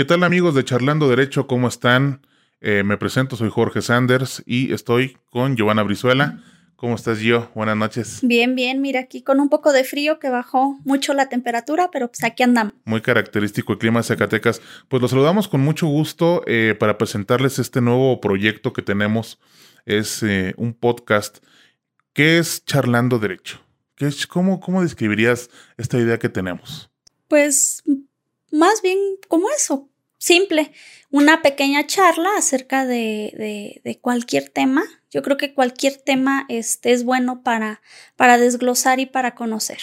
¿Qué tal amigos de Charlando Derecho? ¿Cómo están? Eh, me presento, soy Jorge Sanders y estoy con Giovanna Brizuela. ¿Cómo estás, Gio? Buenas noches. Bien, bien, mira aquí con un poco de frío que bajó mucho la temperatura, pero pues aquí andamos. Muy característico el clima de Zacatecas. Pues los saludamos con mucho gusto eh, para presentarles este nuevo proyecto que tenemos. Es eh, un podcast. ¿Qué es Charlando Derecho? ¿Qué es, cómo, ¿Cómo describirías esta idea que tenemos? Pues más bien como eso, simple, una pequeña charla acerca de, de, cualquier tema. Yo creo que cualquier tema este, es bueno para, para desglosar y para conocer.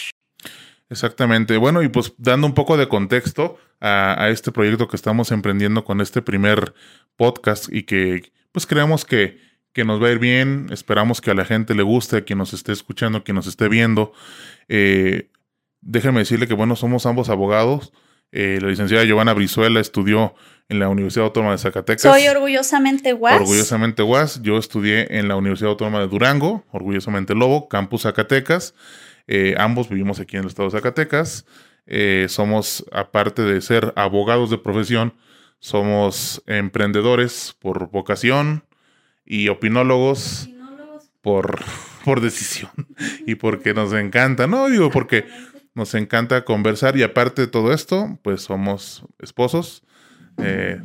Exactamente. Bueno, y pues dando un poco de contexto a, a, este proyecto que estamos emprendiendo con este primer podcast y que pues creemos que, que, nos va a ir bien, esperamos que a la gente le guste, a quien nos esté escuchando, a quien nos esté viendo. Eh, déjenme decirle que bueno, somos ambos abogados. Eh, la licenciada Giovanna Brizuela estudió en la Universidad Autónoma de Zacatecas. Soy orgullosamente UAS. Orgullosamente UAS. Yo estudié en la Universidad Autónoma de Durango, orgullosamente Lobo, Campus Zacatecas. Eh, ambos vivimos aquí en el estado de Zacatecas. Eh, somos, aparte de ser abogados de profesión, somos emprendedores por vocación y opinólogos, por, por decisión y porque nos encanta, ¿no? Digo, porque nos encanta conversar y aparte de todo esto, pues somos esposos. Eh,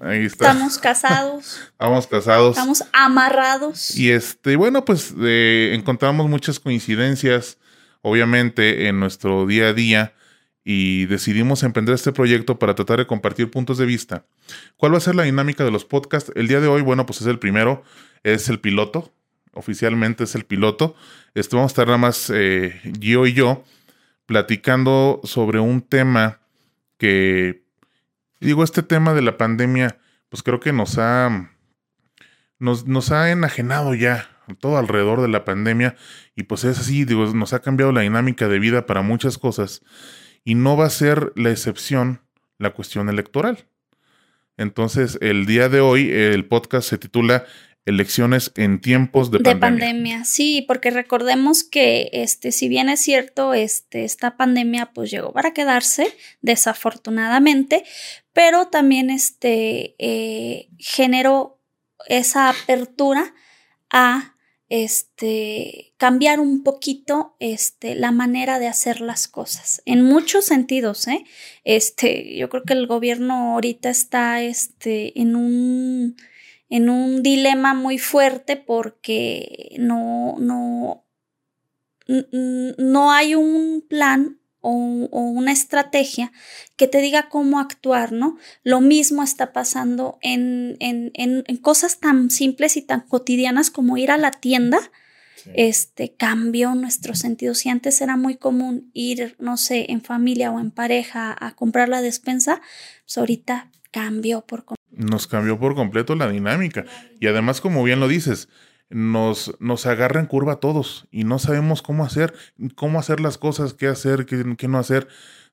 ahí está. Estamos casados. Estamos casados. Estamos amarrados. Y este, bueno, pues eh, encontramos muchas coincidencias, obviamente, en nuestro día a día y decidimos emprender este proyecto para tratar de compartir puntos de vista. ¿Cuál va a ser la dinámica de los podcasts? El día de hoy, bueno, pues es el primero, es el piloto. Oficialmente es el piloto. Este, vamos a estar nada más eh, yo y yo platicando sobre un tema que, digo, este tema de la pandemia, pues creo que nos ha, nos, nos ha enajenado ya todo alrededor de la pandemia y pues es así, digo, nos ha cambiado la dinámica de vida para muchas cosas y no va a ser la excepción la cuestión electoral. Entonces, el día de hoy el podcast se titula elecciones en tiempos de, de pandemia. Sí, porque recordemos que este, si bien es cierto, este, esta pandemia pues llegó para quedarse, desafortunadamente, pero también este, eh, generó esa apertura a este, cambiar un poquito este, la manera de hacer las cosas, en muchos sentidos. ¿eh? Este, yo creo que el gobierno ahorita está este, en un en un dilema muy fuerte porque no, no, no hay un plan o, una estrategia que te diga cómo actuar, ¿no? Lo mismo está pasando en, en, en, cosas tan simples y tan cotidianas como ir a la tienda. Este cambió nuestro sentido. Si antes era muy común ir, no sé, en familia o en pareja a comprar la despensa, pues ahorita cambió por completo nos cambió por completo la dinámica. Y además, como bien lo dices, nos, nos agarra en curva a todos y no sabemos cómo hacer, cómo hacer las cosas, qué hacer, qué, qué no hacer,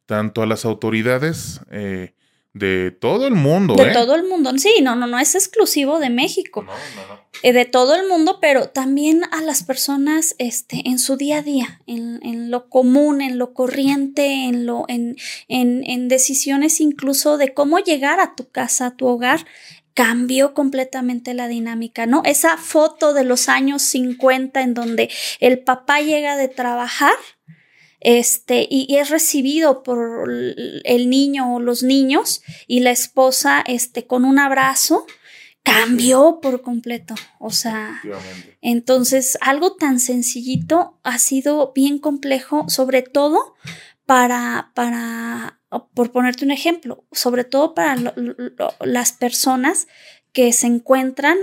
tanto a las autoridades eh, de todo el mundo. De ¿eh? todo el mundo, sí, no, no, no es exclusivo de México. No, no, no. Eh, de todo el mundo, pero también a las personas este, en su día a día, en, en lo común, en lo corriente, en, lo, en, en, en decisiones incluso de cómo llegar a tu casa, a tu hogar, cambió completamente la dinámica, ¿no? Esa foto de los años 50 en donde el papá llega de trabajar este, y, es recibido por el niño o los niños y la esposa, este, con un abrazo, cambió por completo. O sea, entonces algo tan sencillito ha sido bien complejo, sobre todo para, para, por ponerte un ejemplo, sobre todo para las personas que se encuentran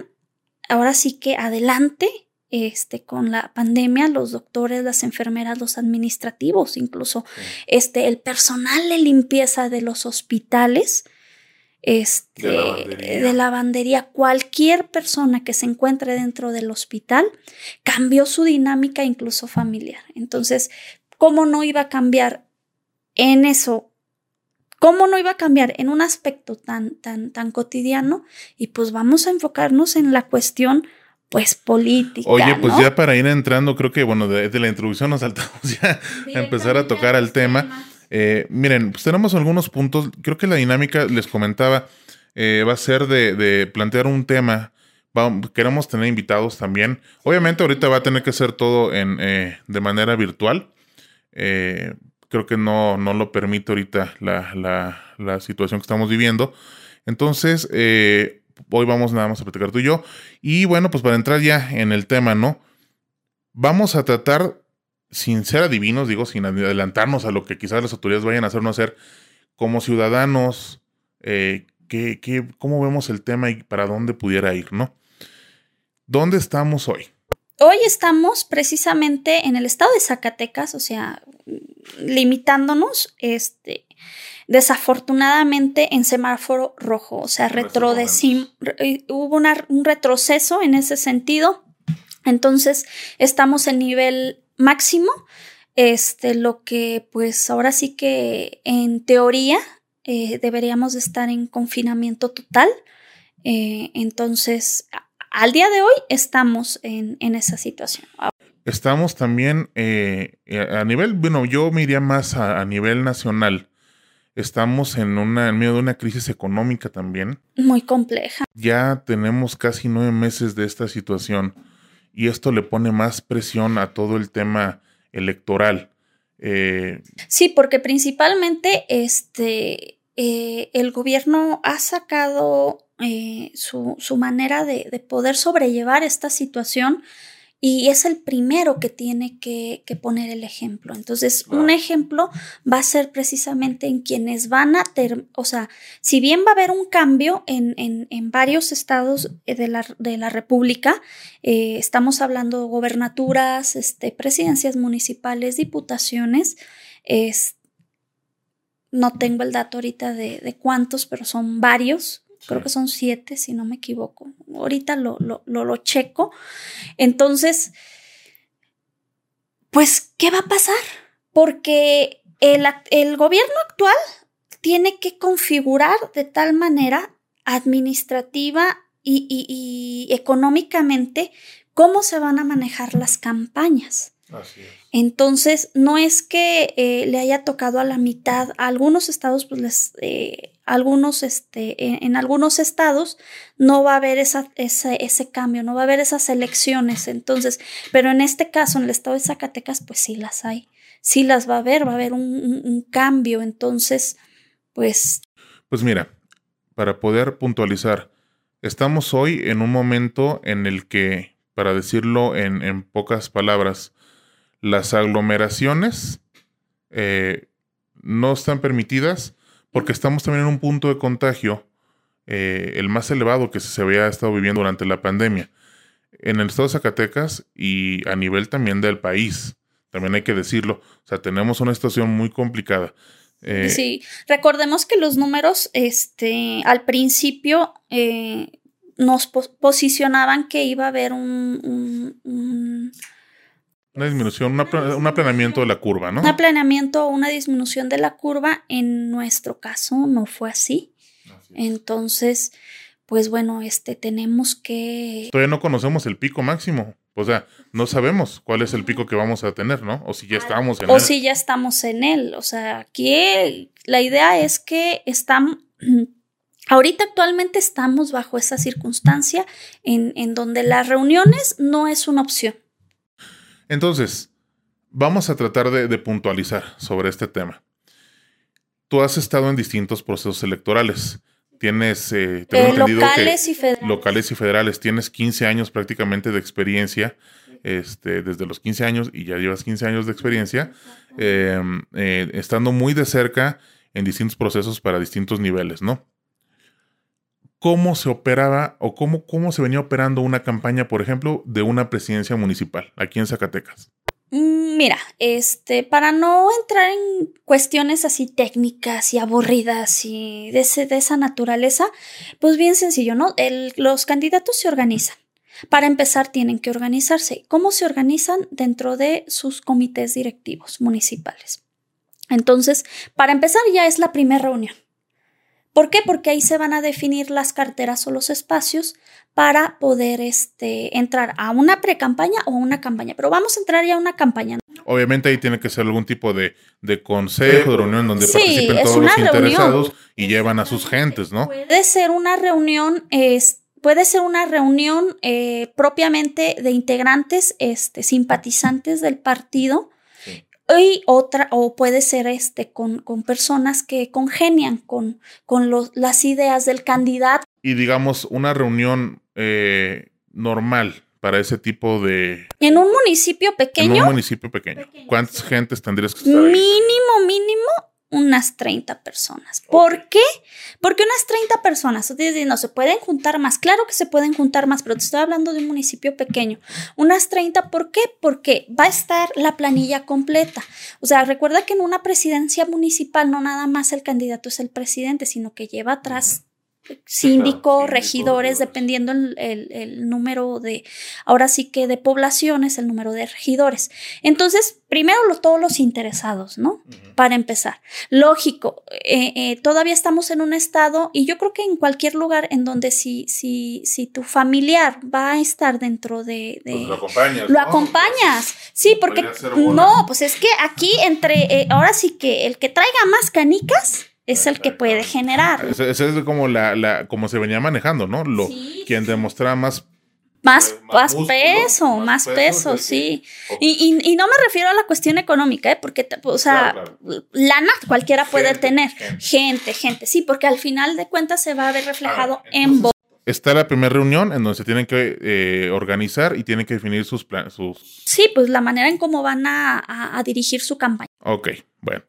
ahora sí que adelante este, con la pandemia, los doctores, las enfermeras, los administrativos, incluso este, el personal de limpieza de los hospitales, este, de, lavandería. cualquier persona que se encuentre dentro del hospital cambió su dinámica incluso familiar. Entonces, ¿cómo no iba a cambiar en eso? ¿Cómo no iba a cambiar en un aspecto tan, tan, tan cotidiano? Y pues vamos a enfocarnos en la cuestión pues política. Oye, pues ya para ir entrando, creo que bueno, de, la introducción nos saltamos ya a empezar a tocar el tema. Eh, miren, pues tenemos algunos puntos. Creo que la dinámica, les comentaba, eh, va a ser de, plantear un tema. queremos tener invitados también. Obviamente ahorita va a tener que ser todo en, eh, de manera virtual. creo que no, no lo permite ahorita la, la situación que estamos viviendo. Entonces, hoy vamos nada más a platicar tú y yo. Y bueno, pues para entrar ya en el tema, ¿no? Vamos a tratar sin ser adivinos, digo, sin adelantarnos a lo que quizás las autoridades vayan a hacer o no hacer, como ciudadanos, eh, cómo vemos el tema y para dónde pudiera ir, ¿no? ¿Dónde estamos hoy? Hoy estamos precisamente en el estado de Zacatecas, o sea, limitándonos, este, desafortunadamente en semáforo rojo, o sea, eh, hubo un retroceso en ese sentido. Entonces, estamos en nivel máximo, este, lo que pues ahora sí que en teoría eh, deberíamos estar en confinamiento total. Eh, entonces, al día de hoy estamos en, esa situación. Estamos también eh, a nivel, bueno, yo me iría más a, nivel nacional. Estamos en, una, en medio de una crisis económica también. Muy compleja. Ya tenemos casi nueve meses de esta situación y esto le pone más presión a todo el tema electoral. Eh, sí, porque principalmente este, eh, el gobierno ha sacado eh, su, su, manera de, de, poder sobrellevar esta situación y es el primero que tiene que, poner el ejemplo. Entonces, un ejemplo va a ser precisamente en quienes van a, ter o sea, si bien va a haber un cambio en, varios estados de la, de la República, eh, estamos hablando de gobernaturas, este, presidencias municipales, diputaciones, no tengo el dato ahorita de, de cuántos, pero son varios creo que son siete, si no me equivoco. Ahorita lo, lo, lo, checo. Entonces, pues, ¿qué va a pasar? Porque el, el gobierno actual tiene que configurar de tal manera administrativa y, y, y, económicamente cómo se van a manejar las campañas. Así es. Entonces, no es que eh, le haya tocado a la mitad, a algunos estados, pues les, eh, algunos, este, en, algunos estados no va a haber esa, ese cambio, no va a haber esas elecciones. Entonces, pero en este caso, en el estado de Zacatecas, pues sí las hay, sí las va a haber, va a haber un, un cambio. Entonces, pues. Pues mira, para poder puntualizar, estamos hoy en un momento en el que, para decirlo en, en pocas palabras, las aglomeraciones eh, no están permitidas porque estamos también en un punto de contagio, eh, el más elevado que se había estado viviendo durante la pandemia, en el estado de Zacatecas y a nivel también del país. También hay que decirlo. O sea, tenemos una situación muy complicada. Eh, sí, recordemos que los números, este, al principio nos posicionaban que iba a haber un una disminución, un aplanamiento de la curva, ¿no? Un aplanamiento o una disminución de la curva. En nuestro caso no fue así. Entonces, pues bueno, este tenemos que. Todavía no conocemos el pico máximo. O sea, no sabemos cuál es el pico que vamos a tener, ¿no? O si ya estamos en él. O si ya estamos en él. O sea, aquí la idea es que estamos. Ahorita actualmente estamos bajo esa circunstancia en, en donde las reuniones no es una opción. Entonces, vamos a tratar de, puntualizar sobre este tema. Tú has estado en distintos procesos electorales. Tienes, eh, eh, locales y federales. Locales y federales. Tienes 15 años prácticamente de experiencia, este, desde los 15 años y ya llevas 15 años de experiencia, em, eh, estando muy de cerca en distintos procesos para distintos niveles, ¿no? Cómo se operaba o cómo, cómo se venía operando una campaña, por ejemplo, de una presidencia municipal aquí en Zacatecas. Mm, mira, este, para no entrar en cuestiones así técnicas y aburridas y de, de esa naturaleza, pues bien sencillo, ¿no? los candidatos se organizan. Para empezar, tienen que organizarse. ¿Cómo se organizan? Dentro de sus comités directivos municipales. Entonces, para empezar, ya es la primera reunión. ¿Por qué? Porque ahí se van a definir las carteras o los espacios para poder este, entrar a una pre-campaña o a una campaña. Pero vamos a entrar ya a una campaña. Obviamente ahí tiene que ser algún tipo de, consejo, de reunión donde participen todos los interesados y llevan a sus gentes, ¿no? Puede ser una reunión, puede ser una reunión eh, propiamente de integrantes, este, simpatizantes del partido. Y otra, o puede ser este, con, con personas que congenian con, con las ideas del candidato. Y digamos, una reunión eh, normal, para ese tipo de... En un municipio pequeño. En un municipio pequeño. ¿Cuántas gentes tendrías que estar? Mínimo, mínimo unas 30 personas. ¿Por qué? Porque unas 30 personas, no se pueden juntar más. Claro que se pueden juntar más, pero te estoy hablando de un municipio pequeño. Unas 30, ¿por qué? Porque va a estar la planilla completa. O sea, recuerda que en una presidencia municipal no nada más el candidato es el presidente, sino que lleva atrás síndico, regidores, dependiendo el, número de, ahora sí que de poblaciones, el número de regidores. Entonces, primero todos los interesados, ¿no? Para empezar. Lógico, eh, eh, todavía estamos en un estado y yo creo que en cualquier lugar en donde si, si, si tu familiar va a estar dentro de... Pues lo acompañas. Lo acompañas. Sí, porque no, pues es que aquí entre, eh, ahora sí que el que traiga más canicas es el que puede generar. Esa es como la, la, como se venía manejando, ¿no? Lo, quien demostrara más más, más, peso, más peso, sí. Y, y, no me refiero a la cuestión económica, ¿eh? porque, o sea, lana cualquiera puede tener. Gente. gente. sí, porque al final de cuentas se va a ver reflejado en voz. Está la primera reunión en donde se tienen que eh, organizar y tienen que definir sus planes. Sus... Sí, pues la manera en cómo van a, a dirigir su campaña. Ok, bueno,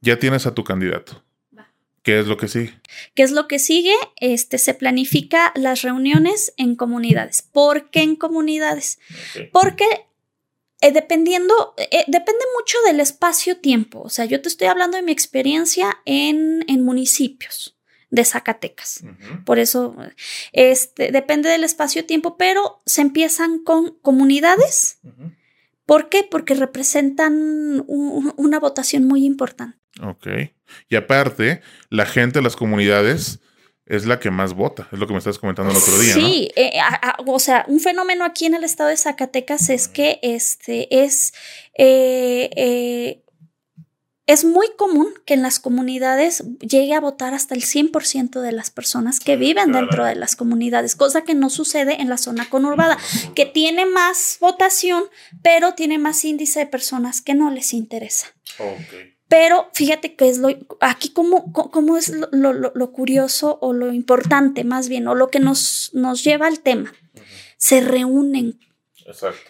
ya tienes a tu candidato. ¿Qué es lo que sigue? ¿Qué es lo que sigue? Este, se planifica las reuniones en comunidades. ¿Por qué en comunidades? Porque eh, dependiendo, eh, depende mucho del espacio-tiempo. O sea, yo te estoy hablando de mi experiencia en, municipios de Zacatecas. Por eso, este, depende del espacio-tiempo, pero se empiezan con comunidades. ¿Por qué? Porque representan una votación muy importante. Ok. Y aparte, la gente las comunidades es la que más vota, es lo que me estás comentando el otro día. Sí, eh, o sea, un fenómeno aquí en el estado de Zacatecas es que este es eh, eh, es muy común que en las comunidades llegue a votar hasta el 100% de las personas que viven dentro de las comunidades, cosa que no sucede en la zona conurbada, que tiene más votación, pero tiene más índice de personas que no les interesa. Pero fíjate que es lo, aquí como, como es lo, curioso o lo importante más bien, o lo que nos, nos lleva al tema. Se reúnen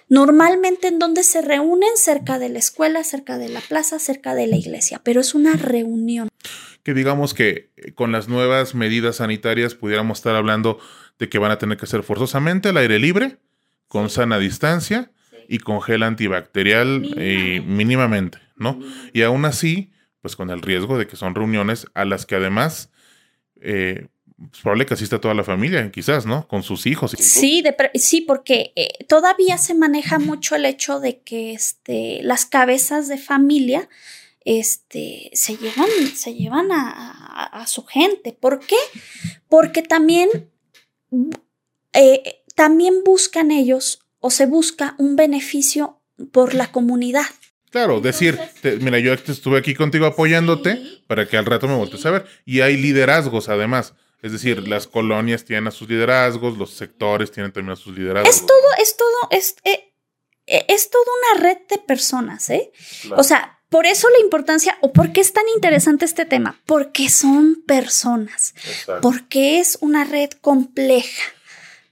Normalmente en donde se reúnen cerca de la escuela, cerca de la plaza, cerca de la iglesia, pero es una reunión. Que digamos que eh, con las nuevas medidas sanitarias pudiéramos estar hablando de que van a tener que ser forzosamente al aire libre, con sana distancia y con gel antibacterial mínimamente, ¿no? Y aún así, pues con el riesgo de que son reuniones a las que además eh, pues, probable que asista toda la familia, quizás, ¿no? Con sus hijos. Sí, sí, porque eh, todavía se maneja mucho el hecho de que este, las cabezas de familia este, se llevan, se llevan a, su gente. ¿Por qué? Porque también, eh, también buscan ellos o se busca un beneficio por la comunidad. Claro, decir, mira, yo estuve aquí contigo apoyándote para que al rato me voltees a ver. Y hay liderazgos además. Es decir, las colonias tienen a sus liderazgos, los sectores tienen también a sus liderazgos. Es todo, es todo, es, eh, eh, es toda una red de personas, ¿eh? O sea, por eso la importancia, o por qué es tan interesante este tema, porque son personas, porque es una red compleja.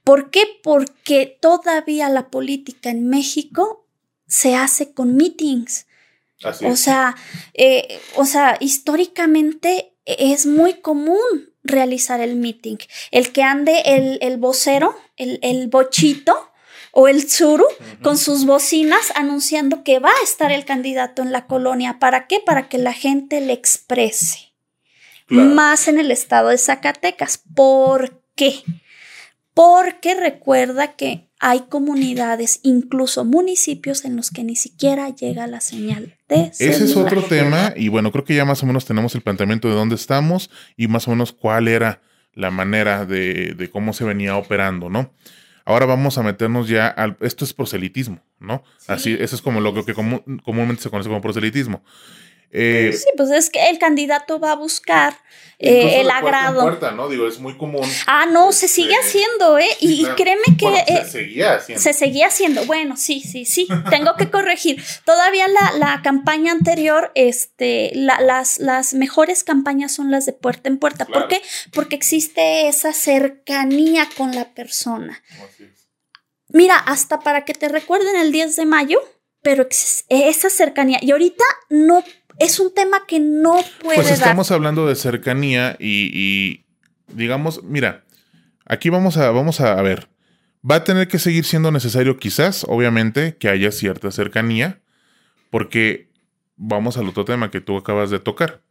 ¿Por qué? Porque todavía la política en México se hace con meetings. o sea, eh, o sea, históricamente es muy común realizar el meeting. El que ande el, el vocero, el, el, bochito o el tsuru con sus bocinas anunciando que va a estar el candidato en la colonia. ¿Para qué? Para que la gente le exprese. Más en el estado de Zacatecas. ¿Por qué? Porque recuerda que hay comunidades, incluso municipios en los que ni siquiera llega la señal de Ese es otro tema y bueno, creo que ya más o menos tenemos el planteamiento de dónde estamos y más o menos cuál era la manera de, cómo se venía operando, ¿no? Ahora vamos a meternos ya al... Esto es proselitismo, ¿no? Así, eso es como lo que comúnmente se conoce como proselitismo. Eh, sí, pues es que el candidato va a buscar eh, el agrado. Puerta, ¿no? Digo, es muy común. Ah, no, se este, sigue haciendo, ¿eh? y, créeme que. se eh, seguía haciendo. Se seguía haciendo. Bueno, sí, sí, sí. Tengo que corregir. Todavía la, campaña anterior, este, las, las mejores campañas son las de puerta en puerta. ¿Por qué? Porque existe esa cercanía con la persona. Mira, hasta para que te recuerden el 10 de mayo, pero esa cercanía. Y ahorita no es un tema que no puede. Pues estamos hablando de cercanía y, digamos, mira, aquí vamos a, vamos a ver. Va a tener que seguir siendo necesario, quizás, obviamente, que haya cierta cercanía, porque vamos al otro tema que tú acabas de tocar.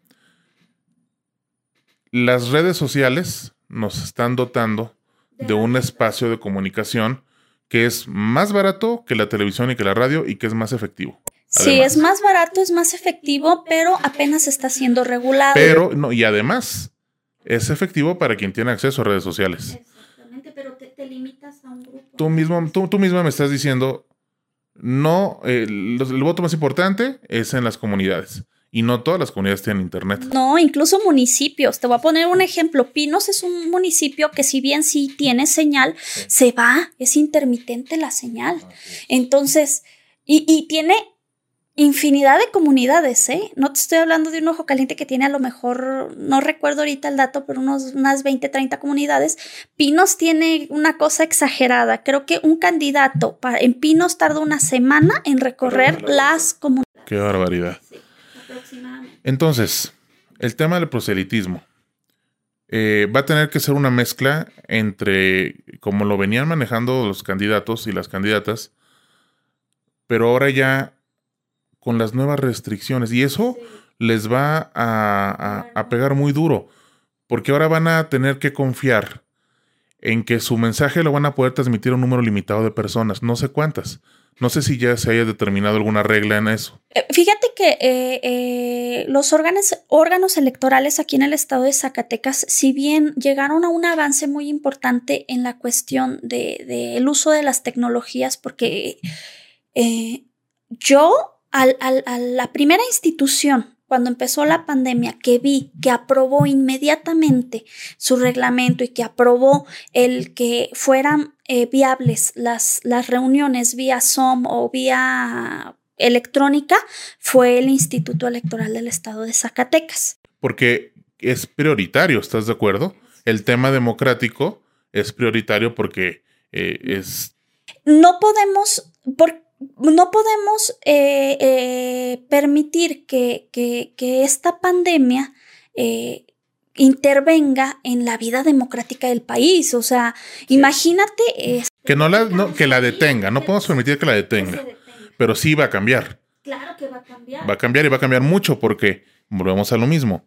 Las redes sociales nos están dotando de un espacio de comunicación que es más barato que la televisión y que la radio y que es más efectivo. Sí, es más barato, es más efectivo, pero apenas está siendo regulado. Pero, no, y además, es efectivo para quien tiene acceso a redes sociales. Exactamente, pero te, limitas a un grupo. Tú, mismo, tú, tú misma me estás diciendo, no, el, voto más importante es en las comunidades. Y no todas las comunidades tienen internet. No, incluso municipios. Te voy a poner un ejemplo. Pinos es un municipio que si bien sí tiene señal, se va, es intermitente la señal. Entonces, y, y tiene infinidad de comunidades, ¿eh? No te estoy hablando de un ojo caliente que tiene a lo mejor, no recuerdo ahorita el dato, pero unos, unas 20, 30 comunidades. Pinos tiene una cosa exagerada. Creo que un candidato para, en Pinos tarda una semana en recorrer las comunidades. Qué barbaridad. Entonces, el tema del proselitismo. Eh, va a tener que ser una mezcla entre como lo venían manejando los candidatos y las candidatas, pero ahora ya con las nuevas restricciones. Y eso les va a, pegar muy duro, porque ahora van a tener que confiar en que su mensaje lo van a poder transmitir a un número limitado de personas, no sé cuántas. No sé si ya se haya determinado alguna regla en eso. Eh, fíjate que eh, eh, los órganos, electorales aquí en el estado de Zacatecas, si bien llegaron a un avance muy importante en la cuestión del de, uso de las tecnologías, porque yo a la primera institución, cuando empezó la pandemia, que vi que aprobó inmediatamente su reglamento y que aprobó el que fueran eh, viables las, las reuniones vía Zoom o vía electrónica, fue el Instituto Electoral del Estado de Zacatecas. Porque es prioritario, ¿estás de acuerdo? El tema democrático es prioritario porque eh, es... No podemos, no podemos eh, eh, permitir que, esta pandemia eh, intervenga en la vida democrática del país. O sea, imagínate. que no la, que la detenga, no podemos permitir que la detenga, pero sí va a cambiar. Claro que va a cambiar. Va a cambiar y va a cambiar mucho porque volvemos a lo mismo.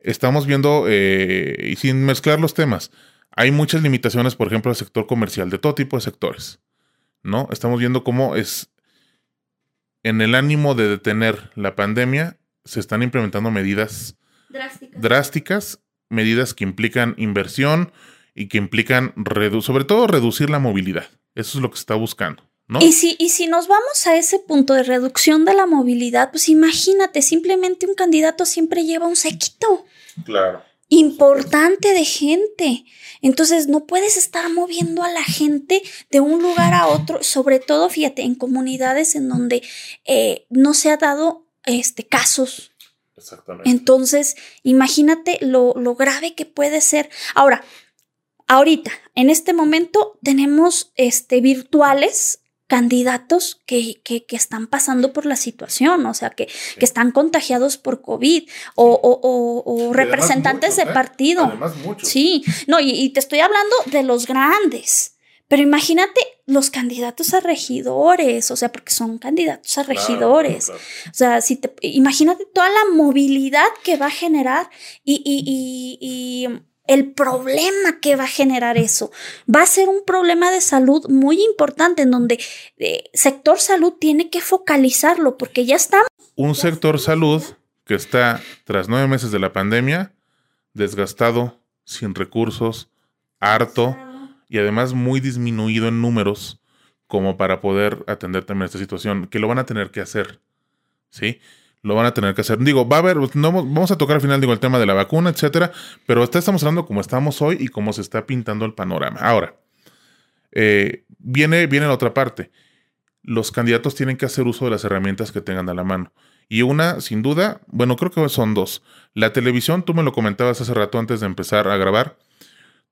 Estamos viendo, y sin mezclar los temas, hay muchas limitaciones, por ejemplo, al sector comercial, de todo tipo de sectores. ¿no? Estamos viendo cómo es en el ánimo de detener la pandemia, se están implementando medidas drásticas, medidas que implican inversión y que implican, sobre todo, reducir la movilidad. Eso es lo que se está buscando. ¿No? Y si, y si nos vamos a ese punto de reducción de la movilidad, pues imagínate, simplemente un candidato siempre lleva un sequito. Claro importante de gente. Entonces no puedes estar moviendo a la gente de un lugar a otro, sobre todo, fíjate, en comunidades en donde eh, no se ha dado este, casos. Exactamente. Entonces, imagínate lo, lo grave que puede ser. Ahora, ahorita, en este momento, tenemos este, virtuales candidatos que, que, que, están pasando por la situación, o sea, que, que están contagiados por COVID o, o, o, representantes de ¿eh? partido. Además, Sí, no, y, te estoy hablando de los grandes. Pero imagínate los candidatos a regidores, o sea, porque son candidatos a regidores. O sea, si te, imagínate toda la movilidad que va a generar y, y, y el problema que va a generar eso. Va a ser un problema de salud muy importante en donde el eh, sector salud tiene que focalizarlo porque ya estamos. Un sector salud que está tras nueve meses de la pandemia, desgastado, sin recursos, harto y además muy disminuido en números como para poder atender también esta situación, que lo van a tener que hacer, ¿sí? Lo van a tener que hacer. Digo, va a haber, no, vamos a tocar al final, digo, el tema de la vacuna, etcétera, pero estamos hablando como estamos hoy y cómo se está pintando el panorama. Ahora, eh, viene, viene la otra parte. Los candidatos tienen que hacer uso de las herramientas que tengan a la mano. Y una, sin duda, bueno, creo que son dos. La televisión, tú me lo comentabas hace rato antes de empezar a grabar,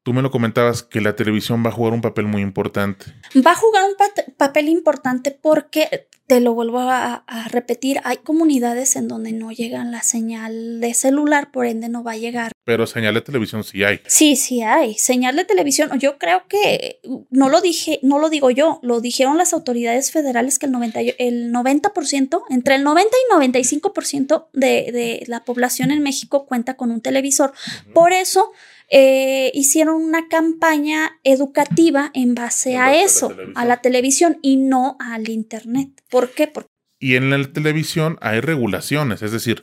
Tú me lo comentabas que la televisión va a jugar un papel muy importante. Va a jugar un papel importante porque, te lo vuelvo a, repetir, hay comunidades en donde no llegan la señal de celular, por ende no va a llegar. Pero señal de televisión sí hay. Sí, sí hay. Señal de televisión, yo creo que no lo dije, no lo digo yo, lo dijeron las autoridades federales que el 90%, el 90% entre el 90 y 95% de, de la población en México cuenta con un televisor. Por eso eh, hicieron una campaña educativa en base a eso, a la televisión y no al Internet. ¿Por qué? Porque y en la televisión hay regulaciones, es decir,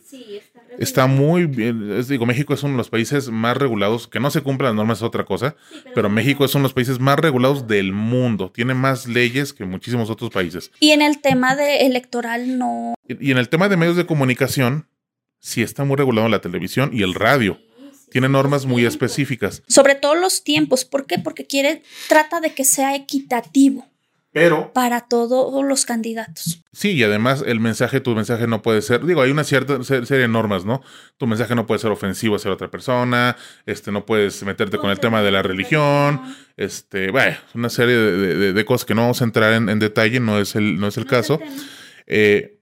está, muy bien. digo, México es uno de los países más regulados, que no se cumplen las normas es otra cosa, pero, México es uno de los países más regulados del mundo, tiene más leyes que muchísimos otros países. Y en el tema de electoral no. y en el tema de medios de comunicación, sí está muy regulado la televisión y el radio tiene normas muy específicas. Sobre todo los tiempos. ¿Por qué? Porque quiere, trata de que sea equitativo. Pero. Para todos los candidatos. Sí, y además el mensaje, tu mensaje no puede ser. Digo, hay una cierta serie de normas, ¿no? Tu mensaje no puede ser ofensivo hacia otra persona. Este, no puedes meterte con el tema de la religión. Este, bueno, una serie de, cosas que no vamos a entrar en, detalle, no es el, no es el caso. Eh,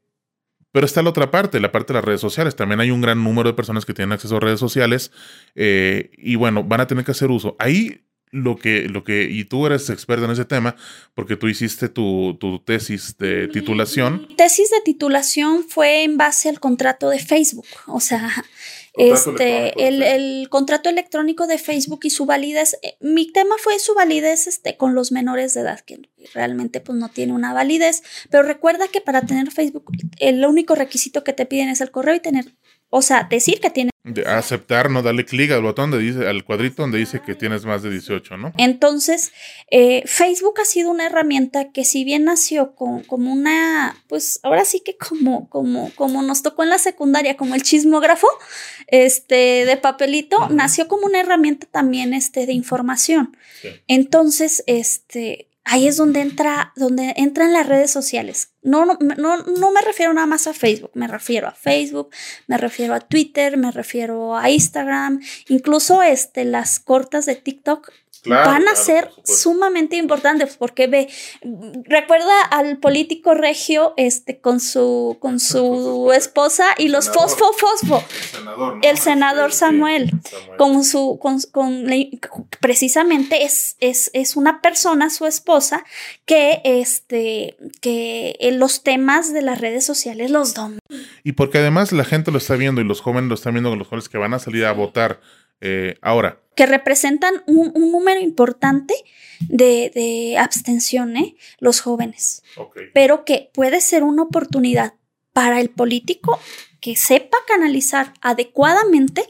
pero está la otra parte, la parte de las redes sociales. También hay un gran número de personas que tienen acceso a redes sociales eh, y bueno, van a tener que hacer uso. Ahí lo que, lo que, y tú eres experta en ese tema, porque tú hiciste tu, tu tesis de titulación. Mi tesis de titulación fue en base al contrato de Facebook. O sea, este, el, el, contrato electrónico de Facebook y su validez. Eh, mi tema fue su validez este, con los menores de edad, que realmente pues, no tiene una validez. Pero recuerda que para tener Facebook, el único requisito que te piden es el correo y tener, o sea, decir que tienes de aceptar, no darle clic al botón, de dice, al cuadrito donde dice que tienes más de 18, ¿no? Entonces, eh, Facebook ha sido una herramienta que si bien nació con, como una, pues ahora sí que como, como, como nos tocó en la secundaria, como el chismógrafo, este, de papelito, nació como una herramienta también, este, de información. Entonces, este, ahí es donde entra, donde entran las redes sociales. No, no, no, no me refiero nada más a Facebook, me refiero a Facebook, me refiero a Twitter, me refiero a Instagram, incluso este, las cortas de TikTok van a ser sumamente importantes porque ve, recuerda al político regio este con su con su esposa. y los fosfo fosfo. El senador, Samuel, con su con, precisamente es, es, es una persona su esposa que este que los temas de las redes sociales los domina. Y porque además la gente lo está viendo y los jóvenes lo están viendo con los jóvenes que van a salir a votar eh, ahora. Que representan un, número importante de, de abstención, ¿eh? los jóvenes. Pero que puede ser una oportunidad para el político que sepa canalizar adecuadamente,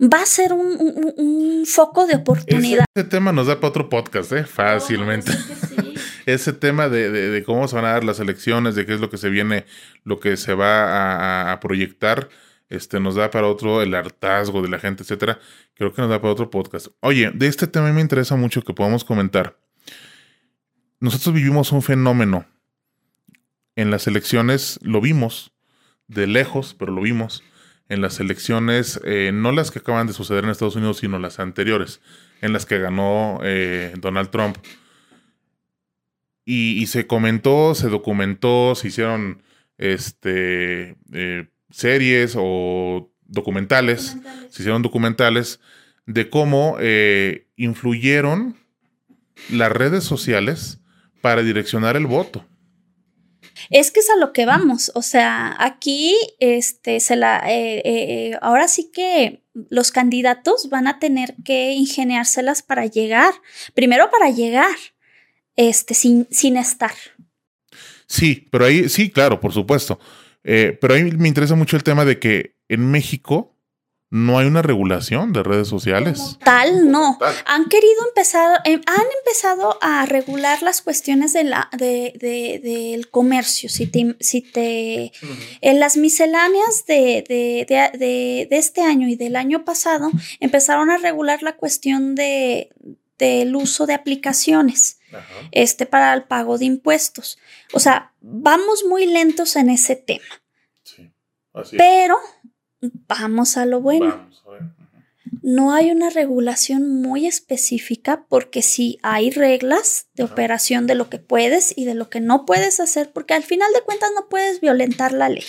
va a ser un, foco de oportunidad. Ese, tema nos da para otro podcast, ¿eh? Fácilmente. ese tema de, cómo se van a dar las elecciones, de qué es lo que se viene, lo que se va a proyectar este, nos da para otro el hartazgo de la gente, etcétera. Creo que nos da para otro podcast. Oye, de este tema me interesa mucho que podamos comentar. Nosotros vivimos un fenómeno. En las elecciones lo vimos de lejos, pero lo vimos. En las elecciones, eh, no las que acaban de suceder en Estados Unidos, sino las anteriores, en las que ganó eh, Donald Trump. Y, se comentó, se documentó, se hicieron este, eh, series o documentales, se hicieron documentales de cómo eh, influyeron las redes sociales para direccionar el voto. Es que es a lo que vamos, o sea, aquí, este, se la, eh, eh, ahora sí que los candidatos van a tener que ingeniárselas para llegar, primero para llegar, este, sin, sin estar. Sí, pero ahí, sí, claro, por supuesto. Eh, pero a mí me interesa mucho el tema de que en México no hay una regulación de redes sociales. tal, no. Han querido empezar, eh, han empezado a regular las cuestiones de la, de, del comercio. Si te, si te en las misceláneas de, de, este año y del año pasado, empezaron a regular la cuestión de, del uso de aplicaciones. Este para el pago de impuestos. O sea, vamos muy lentos en ese tema. Sí, así Pero vamos a lo bueno. No hay una regulación muy específica porque sí hay reglas de operación de lo que puedes y de lo que no puedes hacer, porque al final de cuentas no puedes violentar la ley,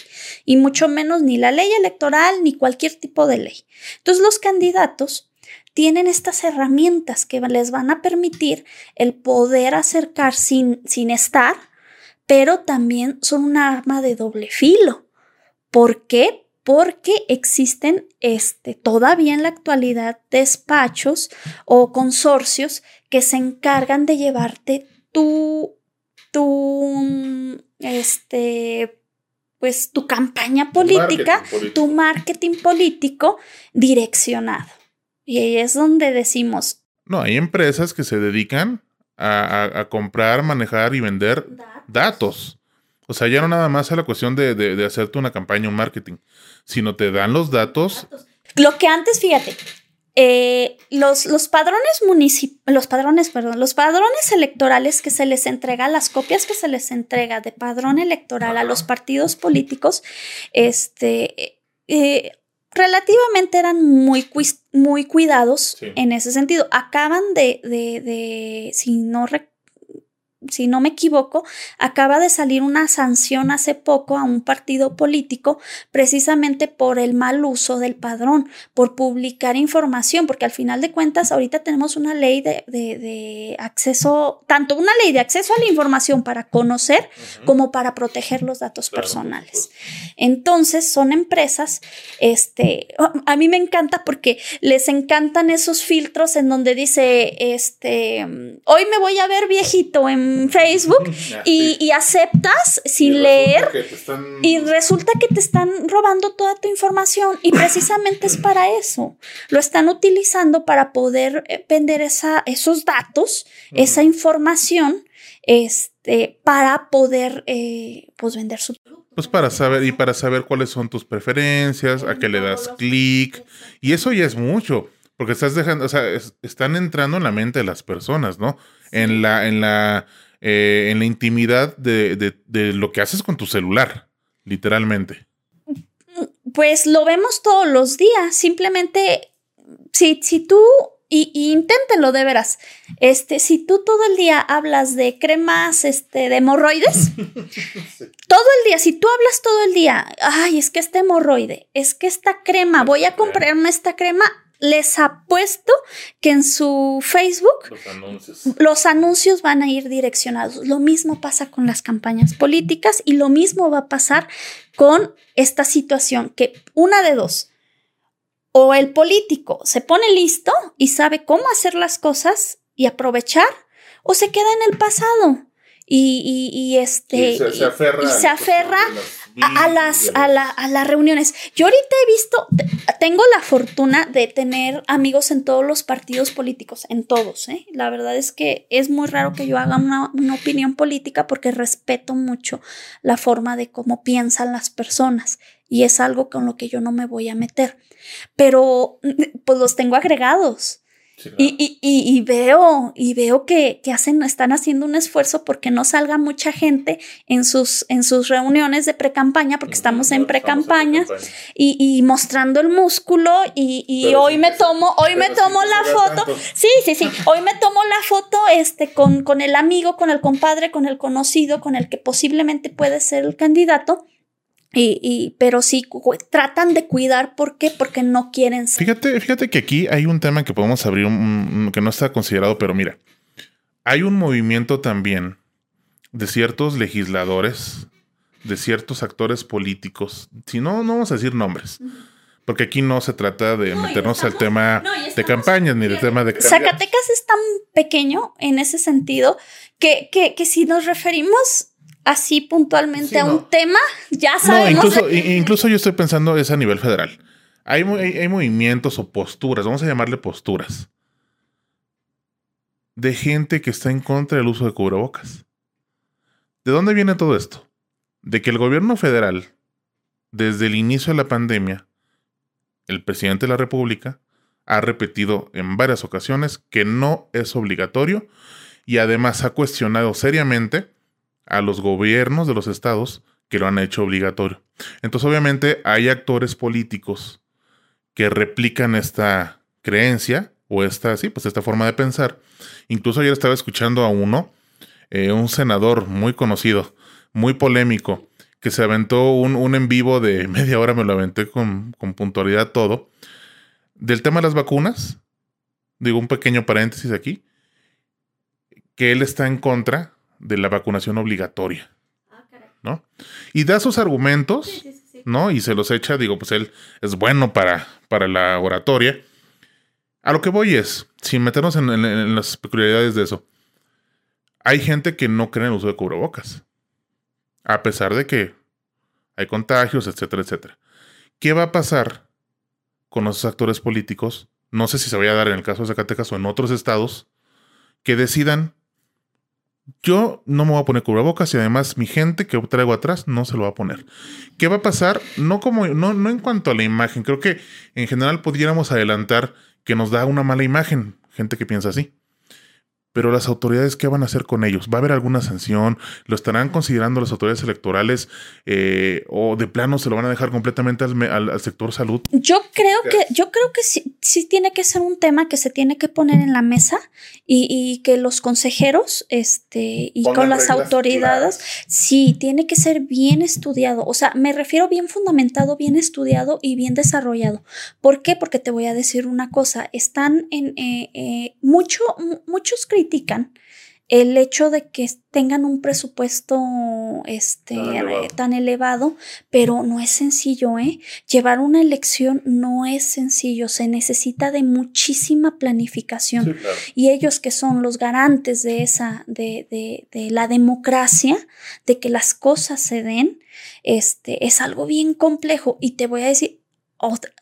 y mucho menos ni la ley electoral ni cualquier tipo de ley. Entonces los candidatos tienen estas herramientas que les van a permitir el poder acercar sin, sin estar, pero también son un arma de doble filo. ¿Por qué? porque existen este, todavía en la actualidad despachos o consorcios que se encargan de llevarte tu, tu, este, pues tu campaña política, tu marketing político direccionado. Y ahí es donde decimos. No, hay empresas que se dedican a, comprar, manejar y vender datos. O sea, ya no nada más a la cuestión de, de, hacerte una campaña, un marketing, sino te dan los datos. Lo que antes, fíjate, eh, los, los, padrones municipales, los padrones, perdón, los padrones electorales que se les entrega, las copias que se les entrega de padrón electoral a los partidos políticos, este, eh, relativamente eran muy, muy cuidados en ese sentido. Acaban de, de, de si no recuerdo, si no me equivoco, acaba de salir una sanción hace poco a un partido político precisamente por el mal uso del padrón, por publicar información, porque al final de cuentas ahorita tenemos una ley de, de, acceso, tanto una ley de acceso a la información para conocer como para proteger los datos personales. Entonces son empresas, este, a mí me encanta porque les encantan esos filtros en donde dice, este, hoy me voy a ver viejito en Facebook y, aceptas sin leer y resulta que te están robando toda tu información y precisamente es para eso. Lo están utilizando para poder eh, vender esa, esos datos, esa información, este, para poder eh, pues vender su pues para saber y para saber cuáles son tus preferencias, a qué le das clic y eso ya es mucho. Porque estás dejando, o sea, están entrando en la mente de las personas, ¿no? En la, en la, eh, en la intimidad de, de, lo que haces con tu celular, literalmente. Pues lo vemos todos los días. Simplemente, si, si tú y, y, inténtenlo de veras. Este, si tú todo el día hablas de cremas este, de hemorroides, todo el día, si tú hablas todo el día, ay, es que este hemorroide, es que esta crema, voy a comprarme esta crema, les apuesto que en su Facebook los anuncios. van a ir direccionados. Lo mismo pasa con las campañas políticas y lo mismo va a pasar con esta situación, que una de dos, o el político se pone listo y sabe cómo hacer las cosas y aprovechar, o se queda en el pasado y, este se, aferra, se aferra a, las, a, a, las reuniones. Yo ahorita he visto, tengo la fortuna de tener amigos en todos los partidos políticos, en todos. ¿eh? La verdad es que es muy raro que yo haga una, una opinión política porque respeto mucho la forma de cómo piensan las personas y es algo con lo que yo no me voy a meter. Pero pues los tengo agregados y, veo, y veo que, hacen, están haciendo un esfuerzo porque no salga mucha gente en sus, en sus reuniones de pre-campaña, porque estamos en pre-campaña, y, mostrando el músculo, y, hoy me tomo, hoy me tomo la foto. Sí, sí, sí. Hoy me tomo la foto este, con, con el amigo, con el compadre, con el conocido, con el que posiblemente puede ser el candidato. Y, pero sí tratan de cuidar, ¿por qué? Porque no quieren ser. Fíjate, fíjate que aquí hay un tema que podemos abrir que no está considerado, pero mira, hay un movimiento también de ciertos legisladores, de ciertos actores políticos, si no, no vamos a decir nombres, porque aquí no se trata de meternos al tema de campañas ni de tema de... Zacatecas es tan pequeño en ese sentido que, que, que si nos referimos así puntualmente a un tema, ya sabemos. incluso, incluso yo estoy pensando es a nivel federal. hay, hay, movimientos o posturas, vamos a llamarle posturas, de gente que está en contra del uso de cubrebocas. ¿De dónde viene todo esto? De que el gobierno federal, desde el inicio de la pandemia, el presidente de la República ha repetido en varias ocasiones que no es obligatorio y además ha cuestionado seriamente a los gobiernos de los estados que lo han hecho obligatorio. Entonces obviamente hay actores políticos que replican esta creencia o esta, sí, pues esta forma de pensar. Incluso ayer estaba escuchando a uno, eh, un senador muy conocido, muy polémico, que se aventó un, un, en vivo de media hora, me lo aventé con, con puntualidad todo, del tema de las vacunas, digo un pequeño paréntesis aquí, que él está en contra de la vacunación obligatoria. Ah, ¿No? Y da sus argumentos, ¿no? Y se los echa, digo, pues él es bueno para, para la oratoria. A lo que voy es, sin meternos en, las peculiaridades de eso, hay gente que no cree en el uso de cubrebocas, a pesar de que hay contagios, etcétera, etcétera. ¿Qué va a pasar con esos actores políticos? No sé si se vaya a dar en el caso de Zacatecas o en otros estados, que decidan yo no me voy a poner cubrebocas y además mi gente que traigo atrás no se lo va a poner. ¿Qué va a pasar? No como no, no en cuanto a la imagen, creo que en general pudiéramos adelantar que nos da una mala imagen, gente que piensa así. Pero las autoridades, ¿qué van a hacer con ellos? ¿Va a haber alguna sanción? ¿Lo estarán considerando las autoridades electorales? Eh, ¿O de plano se lo van a dejar completamente al, sector salud? Yo creo que, yo creo que sí, sí, tiene que ser un tema que se tiene que poner en la mesa y, que los consejeros este, y con las autoridades, sí, tiene que ser bien estudiado. O sea, me refiero bien fundamentado, bien estudiado y bien desarrollado. ¿Por qué? Porque te voy a decir una cosa. Están en eh, eh, mucho, muchos criterios critican el hecho de que tengan un presupuesto este, tan, elevado. pero no es sencillo, ¿eh? Llevar una elección no es sencillo, se necesita de muchísima planificación. Y ellos que son los garantes de esa, de, de, de, la democracia, de que las cosas se den, este, es algo bien complejo. Y te voy a decir,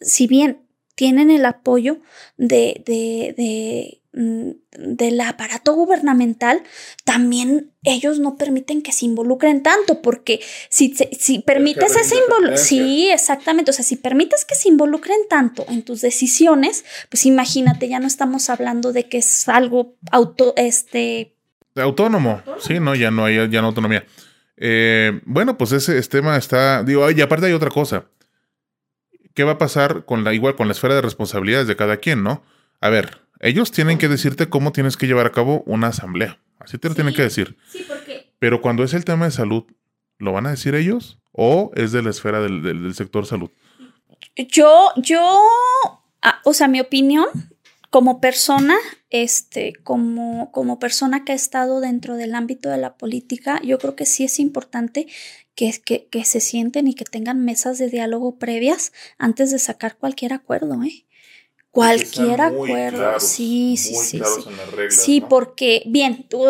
si bien tienen el apoyo de, de, de del aparato gubernamental, también ellos no permiten que se involucren tanto, porque si, si permites ese sí, exactamente, o sea, si permites que se involucren tanto en tus decisiones, pues imagínate, ya no estamos hablando de que es algo auto, este... Autónomo, sí, no, ya no hay, ya no autonomía. Eh, bueno, pues ese, tema está, digo, y aparte hay otra cosa. ¿Qué va a pasar con la, igual con la esfera de responsabilidades de cada quien, no? A ver, ellos tienen que decirte cómo tienes que llevar a cabo una asamblea. Así te lo tienen que decir. Sí, porque... Pero cuando es el tema de salud, ¿lo van a decir ellos o es de la esfera del, sector salud? Yo, yo, ah, o sea, mi opinión como persona, este, como, como persona que ha estado dentro del ámbito de la política, yo creo que sí es importante que, que, que se sienten y que tengan mesas de diálogo previas antes de sacar cualquier acuerdo, ¿eh? Cualquier acuerdo, sí, sí, sí, sí. sí, porque, bien, tú,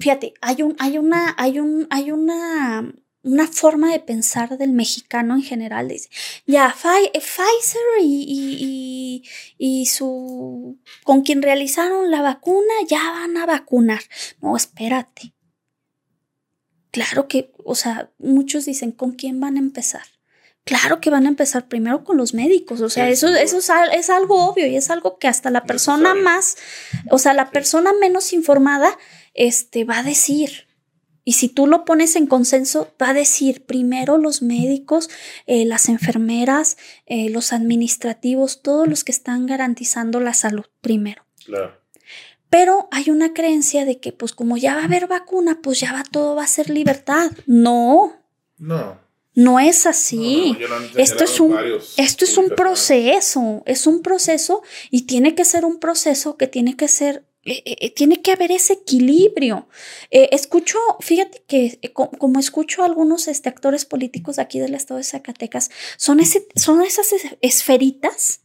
fíjate, hay un, hay una, hay un, hay una, una forma de pensar del mexicano en general. Dice, ya, Pfizer y, y, y, su, con quien realizaron la vacuna, ya van a vacunar. No, espérate. Claro que, o sea, muchos dicen, ¿con quién van a empezar? Claro que van a empezar primero con los médicos, o sea, eso, eso es, algo obvio y es algo que hasta la persona más, o sea, la persona menos informada, este, va a decir. Y si tú lo pones en consenso, va a decir primero los médicos, eh, las enfermeras, eh, los administrativos, todos los que están garantizando la salud primero. Claro. Pero hay una creencia de que, pues, como ya va a haber vacuna, pues ya va todo va a ser libertad. No. No. No es así. esto es un, esto es un proceso, es un proceso y tiene que ser un proceso que tiene que ser, eh, eh, eh, tiene que haber ese equilibrio. escucho, fíjate que como escucho a algunos este, actores políticos aquí del estado de Zacatecas, son, ese, son esas esferitas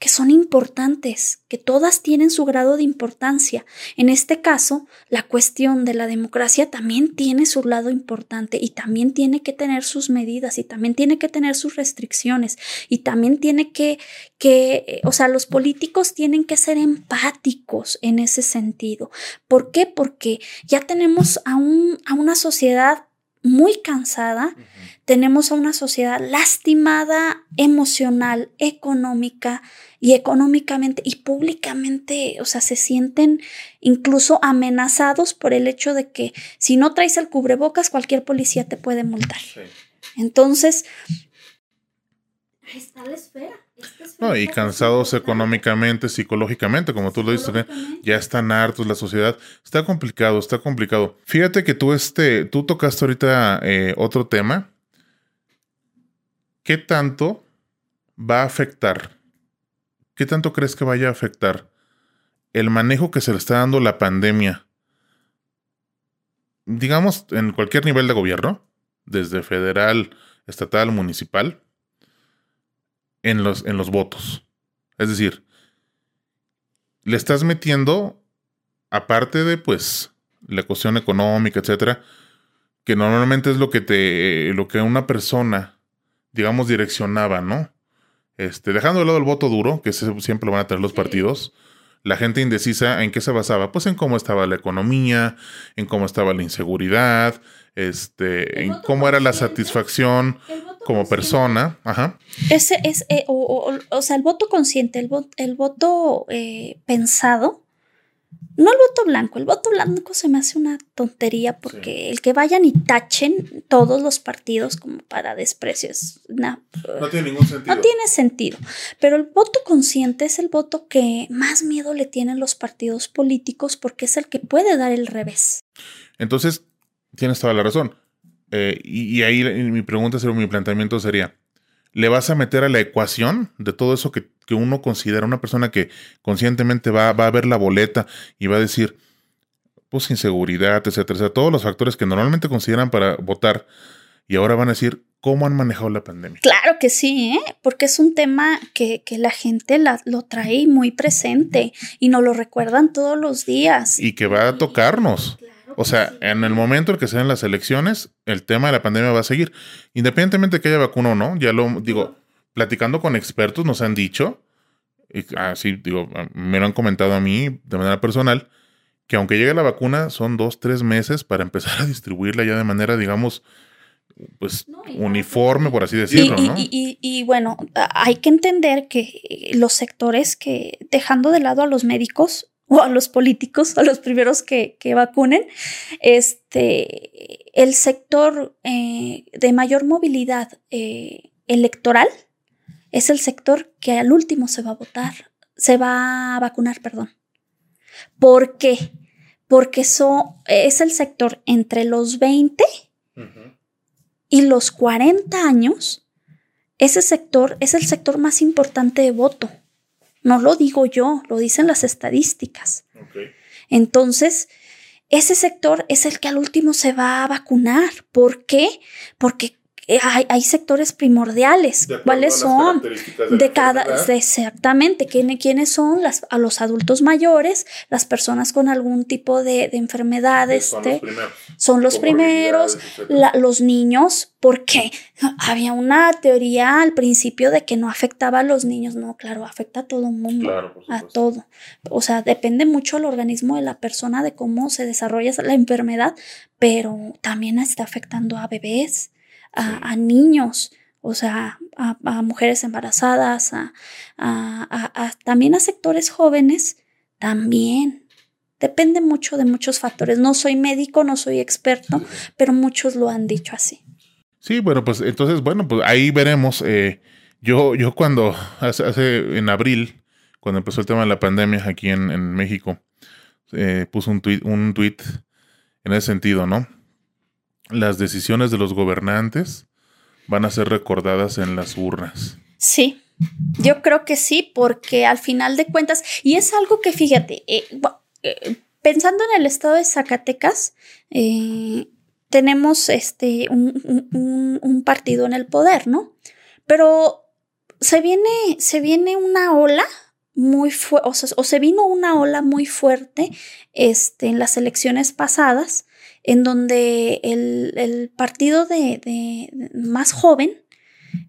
que son importantes, que todas tienen su grado de importancia. En este caso, la cuestión de la democracia también tiene su lado importante y también tiene que tener sus medidas y también tiene que tener sus restricciones y también tiene que, que eh, o sea, los políticos tienen que ser empáticos en ese sentido. ¿Por qué? Porque ya tenemos a, un, a una sociedad muy cansada, tenemos a una sociedad lastimada emocional, económica y económicamente y públicamente, o sea, se sienten incluso amenazados por el hecho de que si no traes el cubrebocas, cualquier policía te puede multar. Entonces, está la esfera. No, y cansados económicamente, psicológicamente, como tú lo dices, ya están hartos la sociedad. Está complicado, está complicado. Fíjate que tú, este, tú tocaste ahorita eh, otro tema. ¿Qué tanto va a afectar? ¿Qué tanto crees que vaya a afectar el manejo que se le está dando la pandemia? Digamos, en cualquier nivel de gobierno, desde federal, estatal, municipal en los, en los votos. Es decir, le estás metiendo, aparte de pues la cuestión económica, etcétera, que normalmente es lo que te, lo que una persona, digamos, direccionaba, ¿no? Este, dejando de lado el voto duro, que siempre lo van a tener los partidos, la gente indecisa, ¿en qué se basaba? Pues en cómo estaba la economía, en cómo estaba la inseguridad, este, en cómo era la satisfacción como persona. Ajá. Ese es, eh, o, sea, el voto consciente, el, el voto eh, pensado, no el voto blanco, el voto blanco se me hace una tontería porque el que vayan y tachen todos los partidos como para desprecios. no tiene ningún sentido. No tiene sentido. Pero el voto consciente es el voto que más miedo le tienen los partidos políticos porque es el que puede dar el revés. Entonces, tienes toda la razón. Eh, y, ahí mi pregunta sería, mi planteamiento sería, ¿le vas a meter a la ecuación de todo eso que, uno considera una persona que conscientemente va, va, a ver la boleta y va a decir, pues inseguridad, etcétera, etcétera, todos los factores que normalmente consideran para votar y ahora van a decir cómo han manejado la pandemia? Claro que sí, ¿eh? porque es un tema que, la gente lo trae muy presente y nos lo recuerdan todos los días. Y que va a tocarnos. O sea, en el momento en que se den las elecciones, el tema de la pandemia va a seguir. Independientemente de que haya vacuna o no, ya lo digo, platicando con expertos nos han dicho, y así digo, me lo han comentado a mí de manera personal, que aunque llegue la vacuna, son dos, tres meses para empezar a distribuirla ya de manera, digamos, pues uniforme, por así decirlo, y, ¿no? Y, y, bueno, hay que entender que los sectores que, dejando de lado a los médicos, o a los políticos, a los primeros que, vacunen, este, el sector eh, de mayor movilidad eh, electoral es el sector que al último se va a votar, se va a vacunar, perdón. ¿Por qué? Porque eso es el sector entre los 20 y los 40 años. Ese sector es el sector más importante de voto. No lo digo yo, lo dicen las estadísticas. Entonces, ese sector es el que al último se va a vacunar. ¿Por qué? Porque eh, hay, sectores primordiales. ¿Cuáles son? De, cada, exactamente. ¿Quiénes son? Las, a los adultos mayores, las personas con algún tipo de, enfermedades. Son los primeros. Son los, primeros los niños, porque había una teoría al principio de que no afectaba a los niños. No, claro, afecta a todo el mundo. a todo. O sea, depende mucho el organismo de la persona, de cómo se desarrolla la enfermedad, pero también está afectando a bebés a, niños, o sea, a, mujeres embarazadas, a, también a sectores jóvenes, también. Depende mucho de muchos factores. No soy médico, no soy experto, pero muchos lo han dicho así. Sí, bueno, pues entonces, bueno, pues ahí veremos. Eh, yo, yo cuando, hace, en abril, cuando empezó el tema de la pandemia aquí en, México, eh, puse un tweet, un tweet en ese sentido, ¿no? Las decisiones de los gobernantes van a ser recordadas en las urnas. Sí, yo creo que sí, porque al final de cuentas, y es algo que fíjate, eh, eh, pensando en el estado de Zacatecas, eh, tenemos este un, partido en el poder, ¿no? Pero se viene, se viene una ola muy fuerte, o, o, se vino una ola muy fuerte este, en las elecciones pasadas, en donde el, el partido de, de, más joven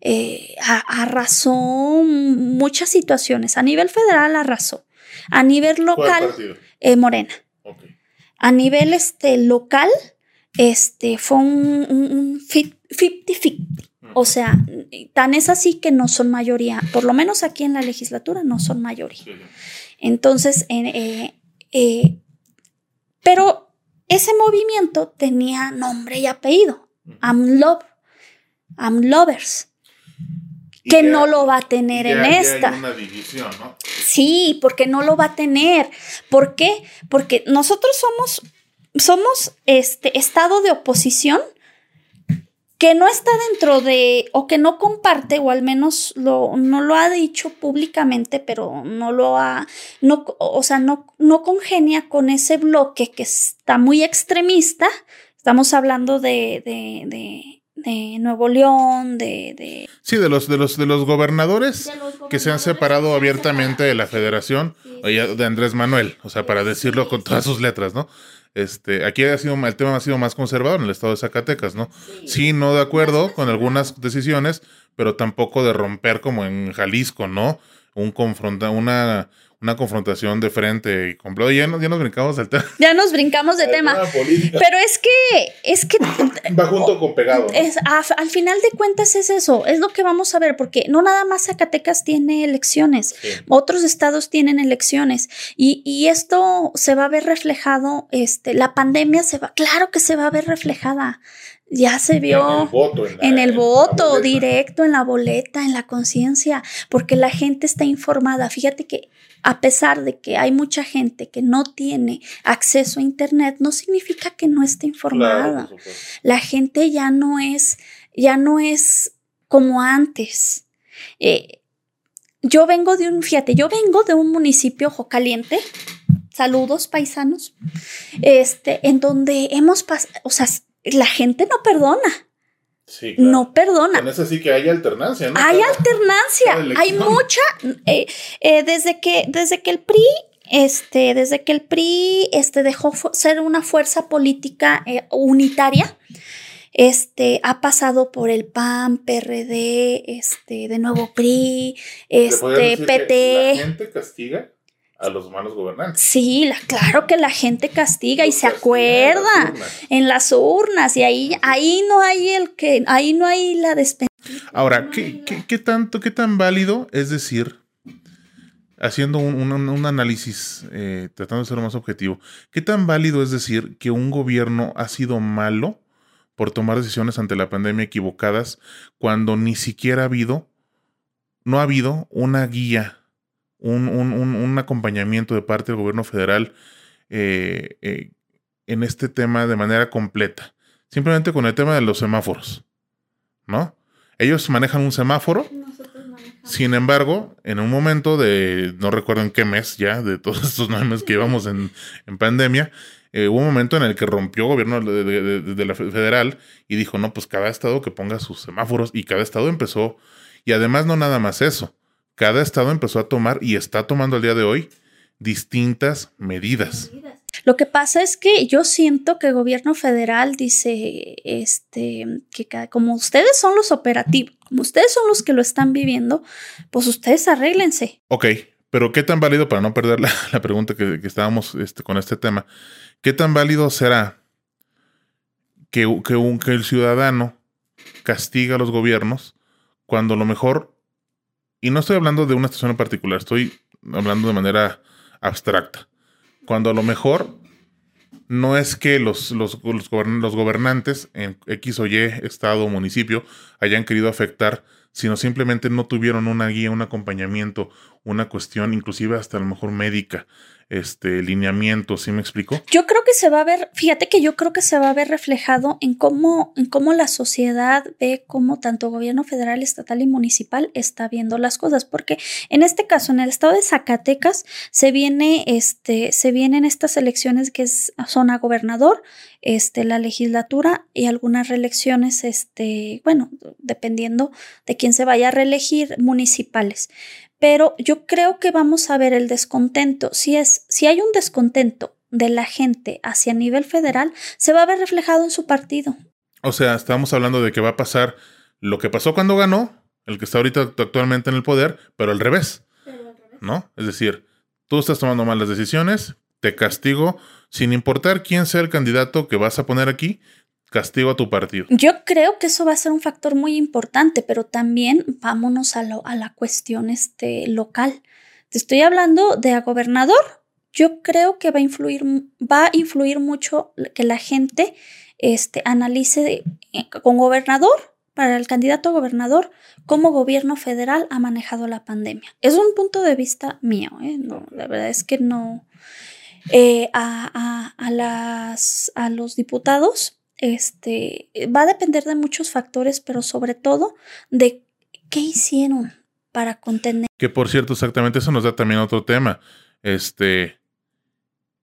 eh, arrasó muchas situaciones. A nivel federal arrasó. A nivel local, eh, Morena. Okay. A nivel este, local, este, fue un 50-50. O sea, tan es así que no son mayoría, por lo menos aquí en la legislatura no son mayoría. Entonces, eh, eh, pero ese movimiento tenía nombre y apellido, AMLOV, AMLovers, que no lo va a tener en esta. una división, ¿no? Sí, porque no lo va a tener. ¿Por qué? Porque nosotros somos, somos este estado de oposición que no está dentro de, o que no comparte, o al menos lo, no lo ha dicho públicamente, pero no lo ha, no, o sea, no, no congenia con ese bloque que está muy extremista. Estamos hablando de, de, de, de Nuevo León, de, de, Sí, de los, de los, de los gobernadores, que se han separado abiertamente de la federación, de Andrés Manuel, o sea, para decirlo con todas sus letras, ¿no? Este, aquí ha sido, el tema ha sido más conservador en el estado de Zacatecas, ¿no? Sí, no de acuerdo con algunas decisiones, pero tampoco de romper como en Jalisco, ¿no? Un confronta, una, una confrontación de frente y completo. Ya, ya nos brincamos del tema. Ya nos brincamos de tema. Pero es que, es que. Va junto con pegado. Es, al final de cuentas es eso, es lo que vamos a ver, porque no nada más Zacatecas tiene elecciones, otros estados tienen elecciones y, y, esto se va a ver reflejado, este, la pandemia se va, claro que se va a ver reflejada ya se vio en el voto, directo, en la boleta, en la conciencia, porque la gente está informada. Fíjate que a pesar de que hay mucha gente que no tiene acceso a Internet, no significa que no esté informada. la gente ya no es, ya no es como antes. Eh, yo vengo de un, fíjate, yo vengo de un municipio ojo caliente. Saludos, paisanos. Este, en donde hemos pasado, o sea, la gente no perdona. Sí, No perdona. Con eso sí que hay alternancia, ¿no? Hay alternancia, hay mucha. Eh, eh, desde, que, desde que el PRI, este, desde que el PRI este, dejó ser una fuerza política eh, unitaria, este, ha pasado por el PAN, PRD, este, de nuevo PRI, este, PT. ¿La gente castiga? A los malos gobernantes. Sí, la, claro que la gente castiga y se acuerda en las, urnas y ahí, ahí no hay el que, ahí no hay la despensa. Ahora, ¿qué, ¿qué, tanto, qué tan válido es decir, haciendo un, un, análisis, eh, tratando de ser más objetivo, qué tan válido es decir que un gobierno ha sido malo por tomar decisiones ante la pandemia equivocadas cuando ni siquiera ha habido, no ha habido una guía un, un, un, acompañamiento de parte del gobierno federal eh, eh, en este tema de manera completa. Simplemente con el tema de los semáforos, ¿no? Ellos manejan un semáforo. Sin embargo, en un momento de, no recuerdo en qué mes ya, de todos estos nueve meses que llevamos en, en pandemia, eh, hubo un momento en el que rompió gobierno de, de, de, la federal y dijo, no, pues cada estado que ponga sus semáforos y cada estado empezó, y además no nada más eso, cada estado empezó a tomar y está tomando al día de hoy distintas medidas. Lo que pasa es que yo siento que el gobierno federal dice este que como ustedes son los operativos, como ustedes son los que lo están viviendo, pues ustedes arréglense. Ok, pero ¿qué tan válido, para no perder la, pregunta que, estábamos este, con este tema, qué tan válido será que, que, que el ciudadano castiga a los gobiernos cuando a lo mejor y no estoy hablando de una estación en particular, estoy hablando de manera abstracta. Cuando a lo mejor no es que los, los, los, gobernantes en X o Y, estado o municipio, hayan querido afectar, sino simplemente no tuvieron una guía, un acompañamiento, una cuestión, inclusive hasta a lo mejor médica, este lineamiento, ¿sí me explico? Yo creo que se va a ver, fíjate que yo creo que se va a ver reflejado en cómo, en cómo la sociedad ve cómo tanto gobierno federal, estatal y municipal está viendo las cosas, porque en este caso, en el estado de Zacatecas, se viene, este, se vienen estas elecciones que es, son a gobernador, este, la legislatura y algunas reelecciones, este, bueno, dependiendo de quien se vaya a reelegir municipales. Pero yo creo que vamos a ver el descontento. Si, es, si hay un descontento de la gente hacia nivel federal, se va a ver reflejado en su partido. O sea, estamos hablando de que va a pasar lo que pasó cuando ganó, el que está ahorita actualmente en el poder, pero al revés. ¿No? Es decir, tú estás tomando malas decisiones, te castigo, sin importar quién sea el candidato que vas a poner aquí, castigo a tu partido. Yo creo que eso va a ser un factor muy importante, pero también vámonos a, a la cuestión este, local. Te estoy hablando de gobernador. Yo creo que va a influir, va a influir mucho que la gente este, analice eh, con gobernador, para el candidato a gobernador, cómo gobierno federal ha manejado la pandemia. Es un punto de vista mío, ¿eh? la verdad es que no. Eh, a, a, a los diputados, este, va a depender de muchos factores, pero sobre todo de qué hicieron para contener. Que por cierto, exactamente eso nos da también otro tema. Este,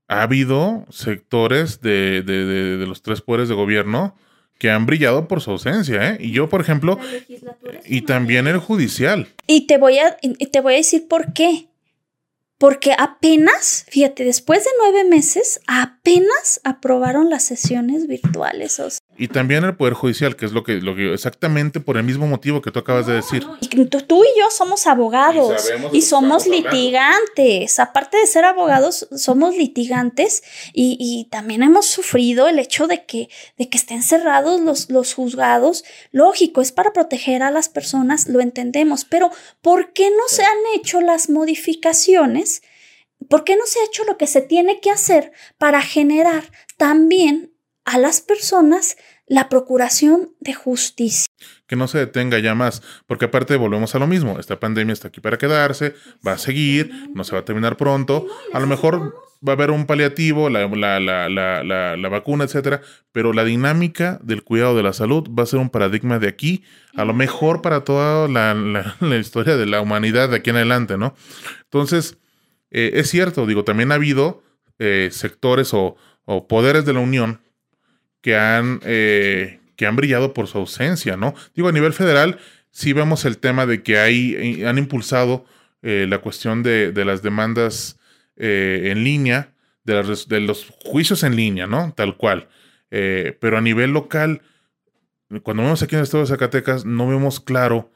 ha habido sectores de, de, de, los tres poderes de gobierno que han brillado por su ausencia, ¿eh? Y yo, por ejemplo, y también el judicial. Y te voy a, te voy a decir por qué. Porque apenas, fíjate, después de nueve meses, apenas aprobaron las sesiones virtuales. O y también el Poder Judicial, que es lo que, lo que exactamente por el mismo motivo que tú acabas de decir. tú, y yo somos abogados y, somos litigantes. Aparte de ser abogados, somos litigantes y, y, también hemos sufrido el hecho de que, de que estén cerrados los, los juzgados. Lógico, es para proteger a las personas, lo entendemos, pero ¿por qué no se han hecho las modificaciones? ¿Por qué no se ha hecho lo que se tiene que hacer para generar también a las personas la procuración de justicia. Que no se detenga ya más, porque aparte volvemos a lo mismo, esta pandemia está aquí para quedarse, va a seguir, no se va a terminar pronto, a lo mejor va a haber un paliativo, la, la, la, la, vacuna, etcétera, pero la dinámica del cuidado de la salud va a ser un paradigma de aquí, a lo mejor para toda la, historia de la humanidad de aquí en adelante, ¿no? Entonces, eh, es cierto, digo, también ha habido eh, sectores o, o poderes de la Unión que han, eh, que han brillado por su ausencia, ¿no? Digo, a nivel federal, sí vemos el tema de que hay, eh, han impulsado eh, la cuestión de, las demandas en línea, de, los juicios en línea, ¿no? Tal cual. pero a nivel local, cuando vemos aquí en el estado de Zacatecas, no vemos claro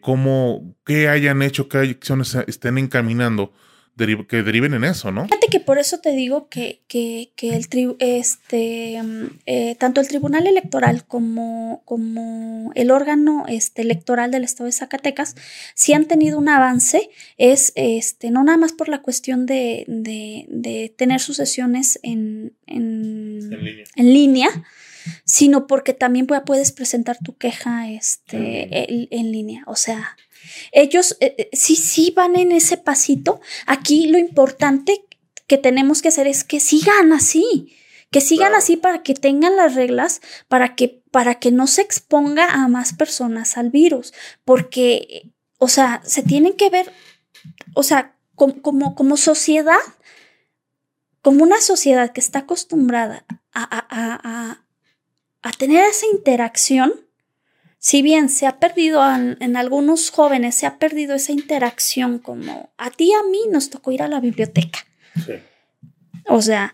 cómo, qué hayan hecho, qué acciones estén encaminando que deriven en eso, ¿no? Fíjate que por eso te digo que, que, el este, eh, tanto el Tribunal Electoral como, como el órgano este, electoral del Estado de Zacatecas sí han tenido un avance, es este, no nada más por la cuestión de, de, tener sus sesiones en, en, línea. sino porque también puedes presentar tu queja este, en línea. O sea, ellos eh, eh, sí, sí van en ese pasito. Aquí lo importante que tenemos que hacer es que sigan así, que sigan así para que tengan las reglas, para que, para que no se exponga a más personas al virus, porque, o sea, se tienen que ver, o sea, como, como, sociedad, como una sociedad que está acostumbrada a, a tener esa interacción, si bien se ha perdido en, algunos jóvenes, se ha perdido esa interacción como a ti y a mí nos tocó ir a la biblioteca. Sí. O sea,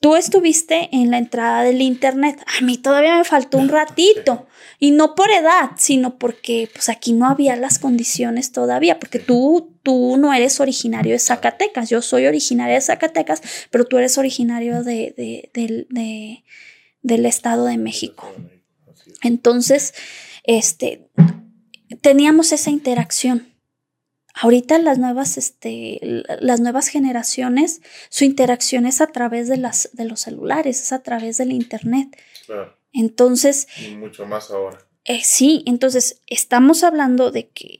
tú estuviste en la entrada del internet, a mí todavía me faltó un ratito. Y no por edad, sino porque pues aquí no había las condiciones todavía, porque tú, tú no eres originario de Zacatecas, yo soy originaria de Zacatecas, pero tú eres originario de, del Estado de México. Entonces, este, teníamos esa interacción. Ahorita las nuevas, este, las nuevas generaciones, su interacción es a través de, las, de los celulares, es a través del internet. Entonces. mucho más ahora. Eh, sí, entonces estamos hablando de que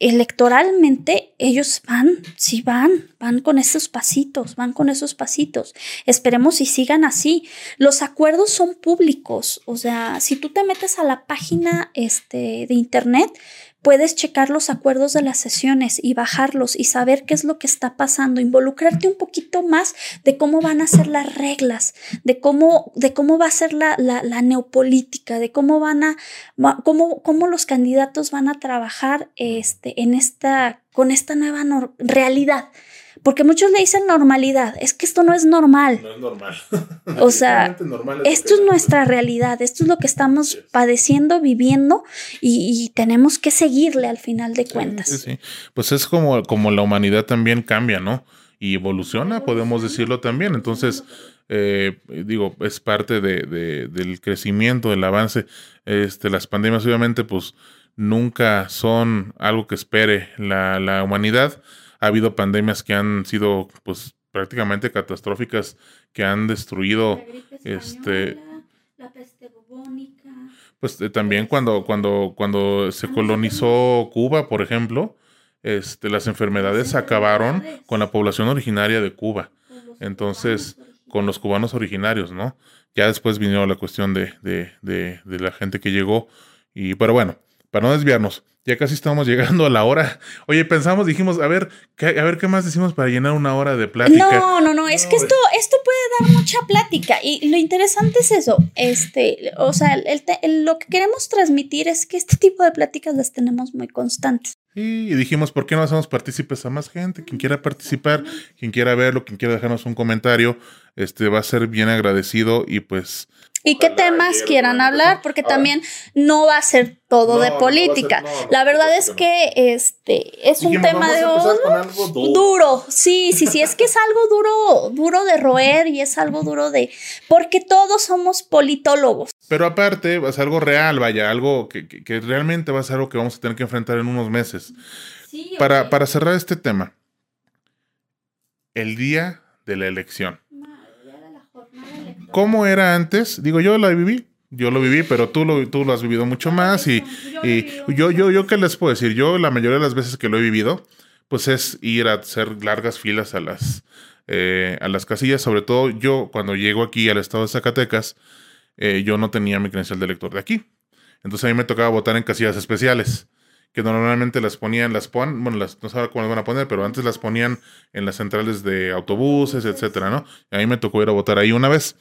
electoralmente ellos van, sí van, van con esos pasitos, van con esos pasitos. Esperemos y sigan así. Los acuerdos son públicos, o sea, si tú te metes a la página este, de internet, puedes checar los acuerdos de las sesiones y bajarlos y saber qué es lo que está pasando, involucrarte un poquito más de cómo van a ser las reglas, de cómo, de cómo va a ser la, la, neopolítica, de cómo van a, cómo, cómo los candidatos van a trabajar este, en esta, con esta nueva realidad. Porque muchos le dicen normalidad. Es que esto no es normal. No es normal. o sea, esto es nuestra realidad. Esto es lo que estamos padeciendo, viviendo y, tenemos que seguirle al final de cuentas. Sí, sí, Pues es como, como la humanidad también cambia, ¿no? Y evoluciona, podemos decirlo también. Entonces, eh, digo, es parte de, del crecimiento, del avance. Este, las pandemias, obviamente, pues nunca son algo que espere la, la humanidad ha habido pandemias que han sido pues prácticamente catastróficas, que han destruido este la peste bubónica. Pues eh, también cuando, cuando, cuando se colonizó Cuba, por ejemplo, este, las enfermedades acabaron con la población originaria de Cuba. Entonces, con los cubanos originarios, ¿no? Ya después vino la cuestión de, de, de, de la gente que llegó. Y, pero bueno, para no desviarnos, ya casi estamos llegando a la hora. Oye, pensamos, dijimos, a ver, ¿qué, a ver qué más decimos para llenar una hora de plática. No, no, no, es que esto, esto puede dar mucha plática y lo interesante es eso. Este, o sea, lo que queremos transmitir es que este tipo de pláticas las tenemos muy constantes. Y dijimos, ¿por qué no hacemos partícipes a más gente? Quien quiera participar, quien quiera verlo, quien quiera dejarnos un comentario, este va a ser bien agradecido y pues y qué temas quieran hablar, porque también no va a ser todo de política. la verdad es que este es un tema de duro. Sí, sí, sí, es que es algo duro, duro de roer y es algo duro de porque todos somos politólogos. Pero aparte, va a ser algo real, vaya, algo que, que, realmente va a ser algo que vamos a tener que enfrentar en unos meses. para, para cerrar este tema, el día de la elección. ¿Cómo era antes? Digo, yo la viví, yo lo viví, pero tú lo, tú lo has vivido mucho más y, y yo, yo, yo, ¿qué les puedo decir? Yo la mayoría de las veces que lo he vivido, pues es ir a hacer largas filas a las, eh, a las casillas, sobre todo yo cuando llego aquí al estado de Zacatecas, eh, yo no tenía mi credencial de elector de aquí. Entonces a mí me tocaba votar en casillas especiales, que normalmente las ponían, las ponen, bueno, las, no sé cómo las van a poner, pero antes las ponían en las centrales de autobuses, etcétera, ¿no? Y a mí me tocó ir a votar ahí una vez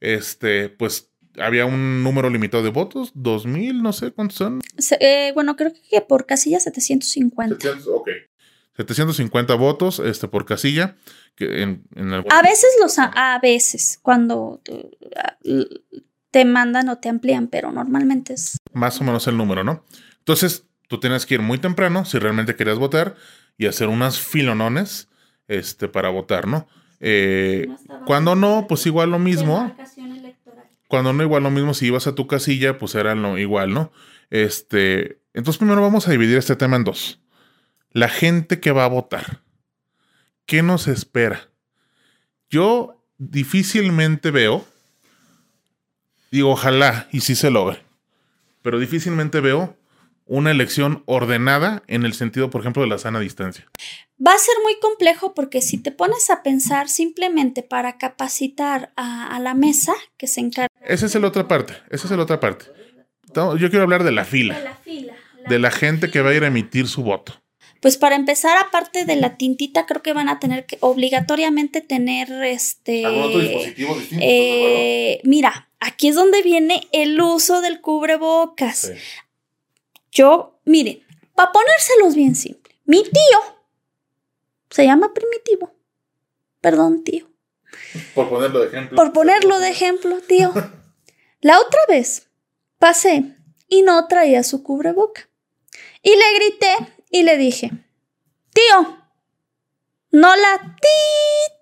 este, pues había un número limitado de votos, 2000, no sé cuántos son. Eh, bueno, creo que por casilla 750. 700, ok. 750 votos este, por casilla. Que en, A veces los a, veces cuando te mandan o te amplían, pero normalmente es más o menos el número, ¿no? Entonces, tú tienes que ir muy temprano si realmente querías votar y hacer unas filonones este para votar, ¿no? Eh, cuando no, pues igual lo mismo. Cuando no, igual lo mismo, si ibas a tu casilla, pues era lo igual, ¿no? Este, entonces primero vamos a dividir este tema en dos. La gente que va a votar. ¿Qué nos espera? Yo difícilmente veo, digo, ojalá y sí se logre, pero difícilmente veo una elección ordenada en el sentido, por ejemplo, de la sana distancia. Va a ser muy complejo porque si te pones a pensar simplemente para capacitar a, la mesa que se encarga. Esa es la otra parte, esa es la otra parte. Yo quiero hablar de la fila. De la fila. de la gente que va a ir a emitir su voto. Pues para empezar, aparte de la tintita, creo que van a tener que obligatoriamente tener este. Eh, mira, aquí es donde viene el uso del cubrebocas. Yo, miren, para ponérselos bien simple, mi tío se llama primitivo. Perdón, tío. Por ponerlo de ejemplo. Por ponerlo de ejemplo, tío. La otra vez pasé y no traía su cubreboca. Y le grité y le dije, tío, no la ti,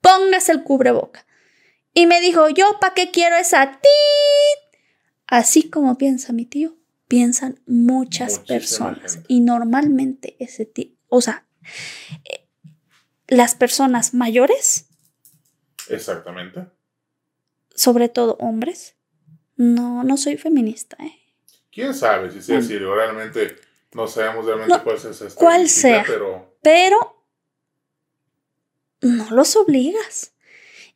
póngase el cubreboca. Y me dijo, yo, ¿para qué quiero esa ti? Así como piensa mi tío, piensan muchas personas y normalmente ese tipo, o sea, eh, las personas mayores. Exactamente. Sobre todo hombres. No, no soy feminista, ¿eh? ¿Quién sabe si sea así? Realmente no sabemos realmente cuál es esa Cuál sea. Pero... pero no los obligas.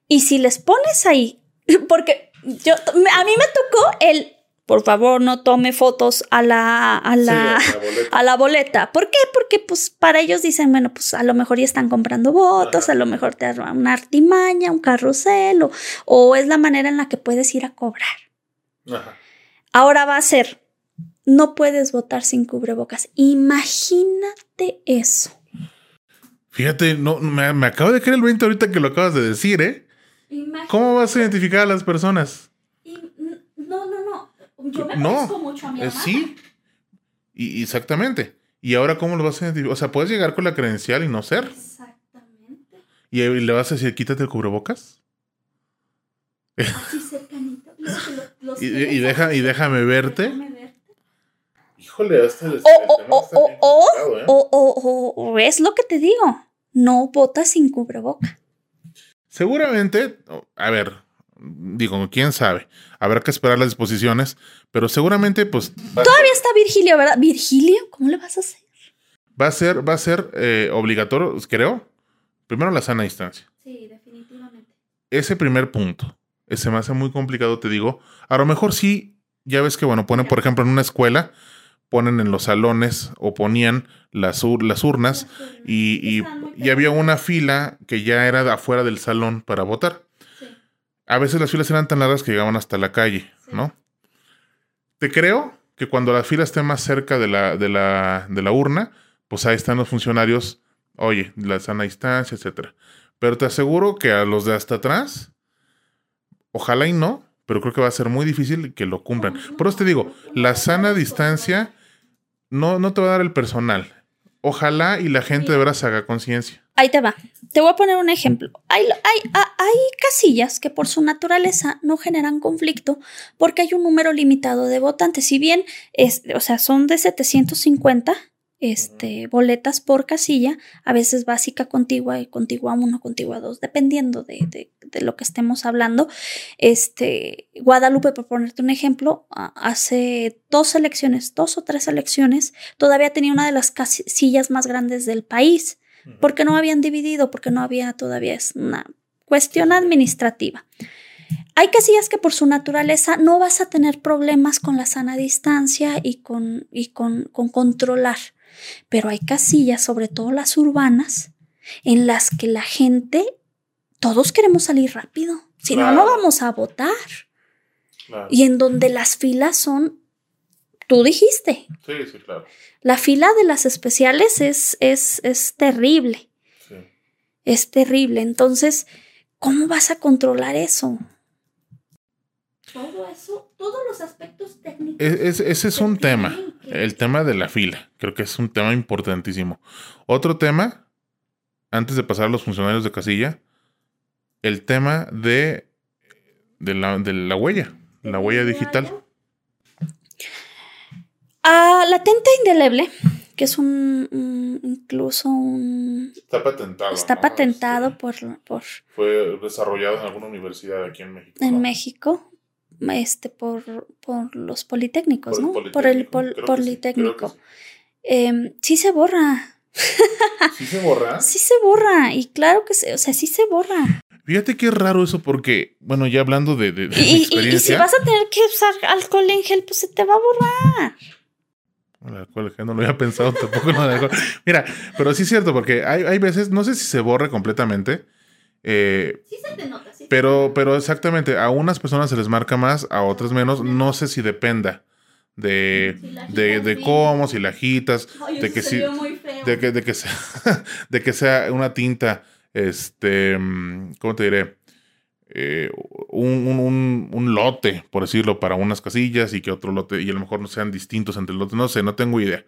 Y si les pones ahí, porque yo, a mí me tocó el por favor no tome fotos a la, a la, a la, boleta. ¿Por qué? Porque pues para ellos dicen, bueno, pues a lo mejor ya están comprando votos, a lo mejor te dan una artimaña, un carrusel, o, o, es la manera en la que puedes ir a cobrar. Ahora va a ser, no puedes votar sin cubrebocas. Imagínate eso. Fíjate, no, me, acabo de caer el 20 ahorita que lo acabas de decir, ¿eh? ¿Cómo vas a identificar a las personas? Yo me no, mucho a mi eh, Sí, y, exactamente. ¿Y ahora cómo lo vas a identificar? O sea, puedes llegar con la credencial y no ser. Exactamente. ¿Y, le vas a decir, quítate el cubrebocas? Así cercanito. y, y, deja, y déjame verte. Híjole, hasta el o, o, o, o, es lo que te digo. No votas sin cubreboca. Seguramente, a ver, digo, quién sabe. Habrá que esperar las disposiciones, pero seguramente, pues. Todavía está Virgilio, ¿verdad? ¿Virgilio? ¿Cómo le vas a hacer? Va a ser, va a ser eh, obligatorio, creo. Primero la sana distancia. Sí, definitivamente. Ese primer punto. Ese me hace muy complicado, te digo. A lo mejor sí, ya ves que, bueno, ponen, por ejemplo, en una escuela, ponen en los salones o ponían las, las urnas y, y, había una fila que ya era de afuera del salón para votar a veces las filas eran tan largas que llegaban hasta la calle, ¿no? Te creo que cuando la fila esté más cerca de la, de la, de la urna, pues ahí están los funcionarios, oye, la sana distancia, etcétera. Pero te aseguro que a los de hasta atrás, ojalá y no, pero creo que va a ser muy difícil que lo cumplan. Por eso te digo, la sana distancia no, no te va a dar el personal. Ojalá y la gente de verdad se haga conciencia. Ahí te va. Te voy a poner un ejemplo. Hay, hay, hay, casillas que por su naturaleza no generan conflicto porque hay un número limitado de votantes. Si bien, es, o sea, son de 750 este, boletas por casilla, a veces básica, contigua y contigua 1, contigua 2, dependiendo de, de, lo que estemos hablando. Este, Guadalupe, por ponerte un ejemplo, hace dos elecciones, dos o tres elecciones, todavía tenía una de las casillas más grandes del país, porque no habían dividido, porque no había todavía, es una cuestión administrativa. Hay casillas que por su naturaleza no vas a tener problemas con la sana distancia y con, y con, con controlar. Pero hay casillas, sobre todo las urbanas, en las que la gente, todos queremos salir rápido, si no, no vamos a votar. Y en donde las filas son, tú dijiste. Sí, sí, claro. La fila de las especiales es, es, es terrible. Sí. Es terrible. Entonces, ¿cómo vas a controlar eso? Todo eso, todos los aspectos técnicos. ese es un tema, el tema de la fila. Creo que es un tema importantísimo. Otro tema, antes de pasar a los funcionarios de casilla, el tema de, de, la, de la huella, la huella digital. Ah, la tenta indeleble, que es un, incluso un... Está patentado. Está patentado este, por, por... Fue desarrollado en alguna universidad aquí en México. En México, este, por, por los politécnicos, ¿no? por el politécnico. Em, sí, se borra. ¿Sí se borra? sí se borra. Y claro que se, o sea, sí se borra. Fíjate qué raro eso porque, bueno, ya hablando de, de, experiencia. Y, si vas a tener que usar alcohol en gel, pues se te va a borrar. El alcohol no lo había pensado tampoco. Mira, pero sí es cierto porque hay, hay veces, no sé si se borre completamente, eh, sí se te nota, sí. Pero, pero exactamente, a unas personas se les marca más, a otras menos. No sé si dependa de, de, de cómo, si la agitas, de, que si, de que de que sea, de que sea una tinta, este, ¿cómo te diré? Eh, un, un, un, lote, por decirlo, para unas casillas y que otro lote, y a lo mejor no sean distintos entre lotes, no sé, no tengo idea.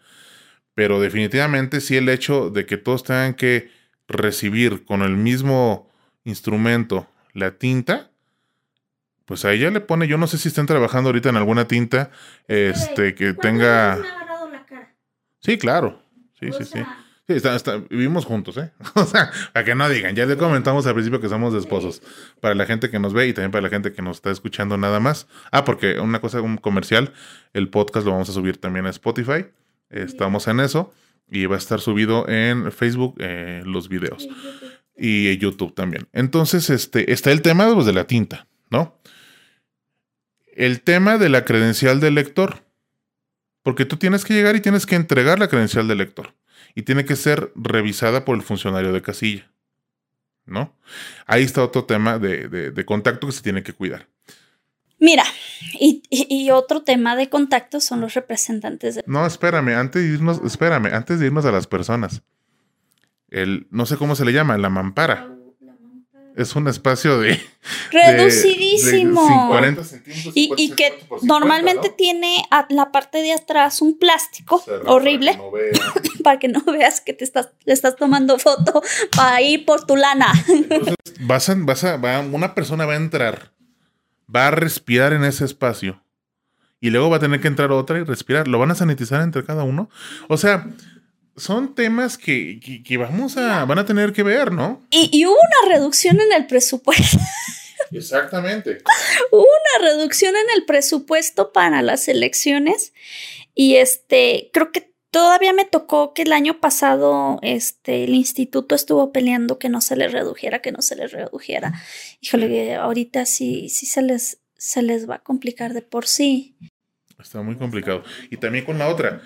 Pero definitivamente sí el hecho de que todos tengan que recibir con el mismo instrumento la tinta, pues a ella le pone, yo no sé si están trabajando ahorita en alguna tinta este que tenga Sí, claro. Sí, sí, sí. Sí, vivimos juntos, ¿eh? o sea, para que no digan, ya le comentamos al principio que somos esposos. Para la gente que nos ve y también para la gente que nos está escuchando nada más. Ah, porque una cosa, un comercial, el podcast lo vamos a subir también a Spotify. Estamos en eso y va a estar subido en Facebook eh, los videos y YouTube también. Entonces, este, está el tema pues, de la tinta, ¿no? El tema de la credencial del lector. Porque tú tienes que llegar y tienes que entregar la credencial del lector. Y tiene que ser revisada por el funcionario de casilla. ¿No? Ahí está otro tema de, de contacto que se tiene que cuidar. Mira, y, otro tema de contacto son los representantes de... No, espérame, antes de irnos, espérame, antes de irnos a las personas. El, no sé cómo se le llama, la mampara. Es un espacio de... Reducidísimo. 40 centímetros. Y, que normalmente tiene a la parte de atrás un plástico horrible. Para que, no veas que te estás, le estás tomando foto para ir por tu lana. Entonces, vas a, vas a, va, una persona va a entrar va a respirar en ese espacio y luego va a tener que entrar otra y respirar. ¿Lo van a sanitizar entre cada uno? O sea, son temas que, vamos a, van a tener que ver, ¿no? Y, hubo una reducción en el presupuesto. Exactamente. hubo una reducción en el presupuesto para las elecciones y este, creo que Todavía me tocó que el año pasado este, el instituto estuvo peleando que no se les redujera, que no se les redujera. Híjole, ahorita sí, sí se les, se les va a complicar de por sí. Está muy complicado. Y también con la otra.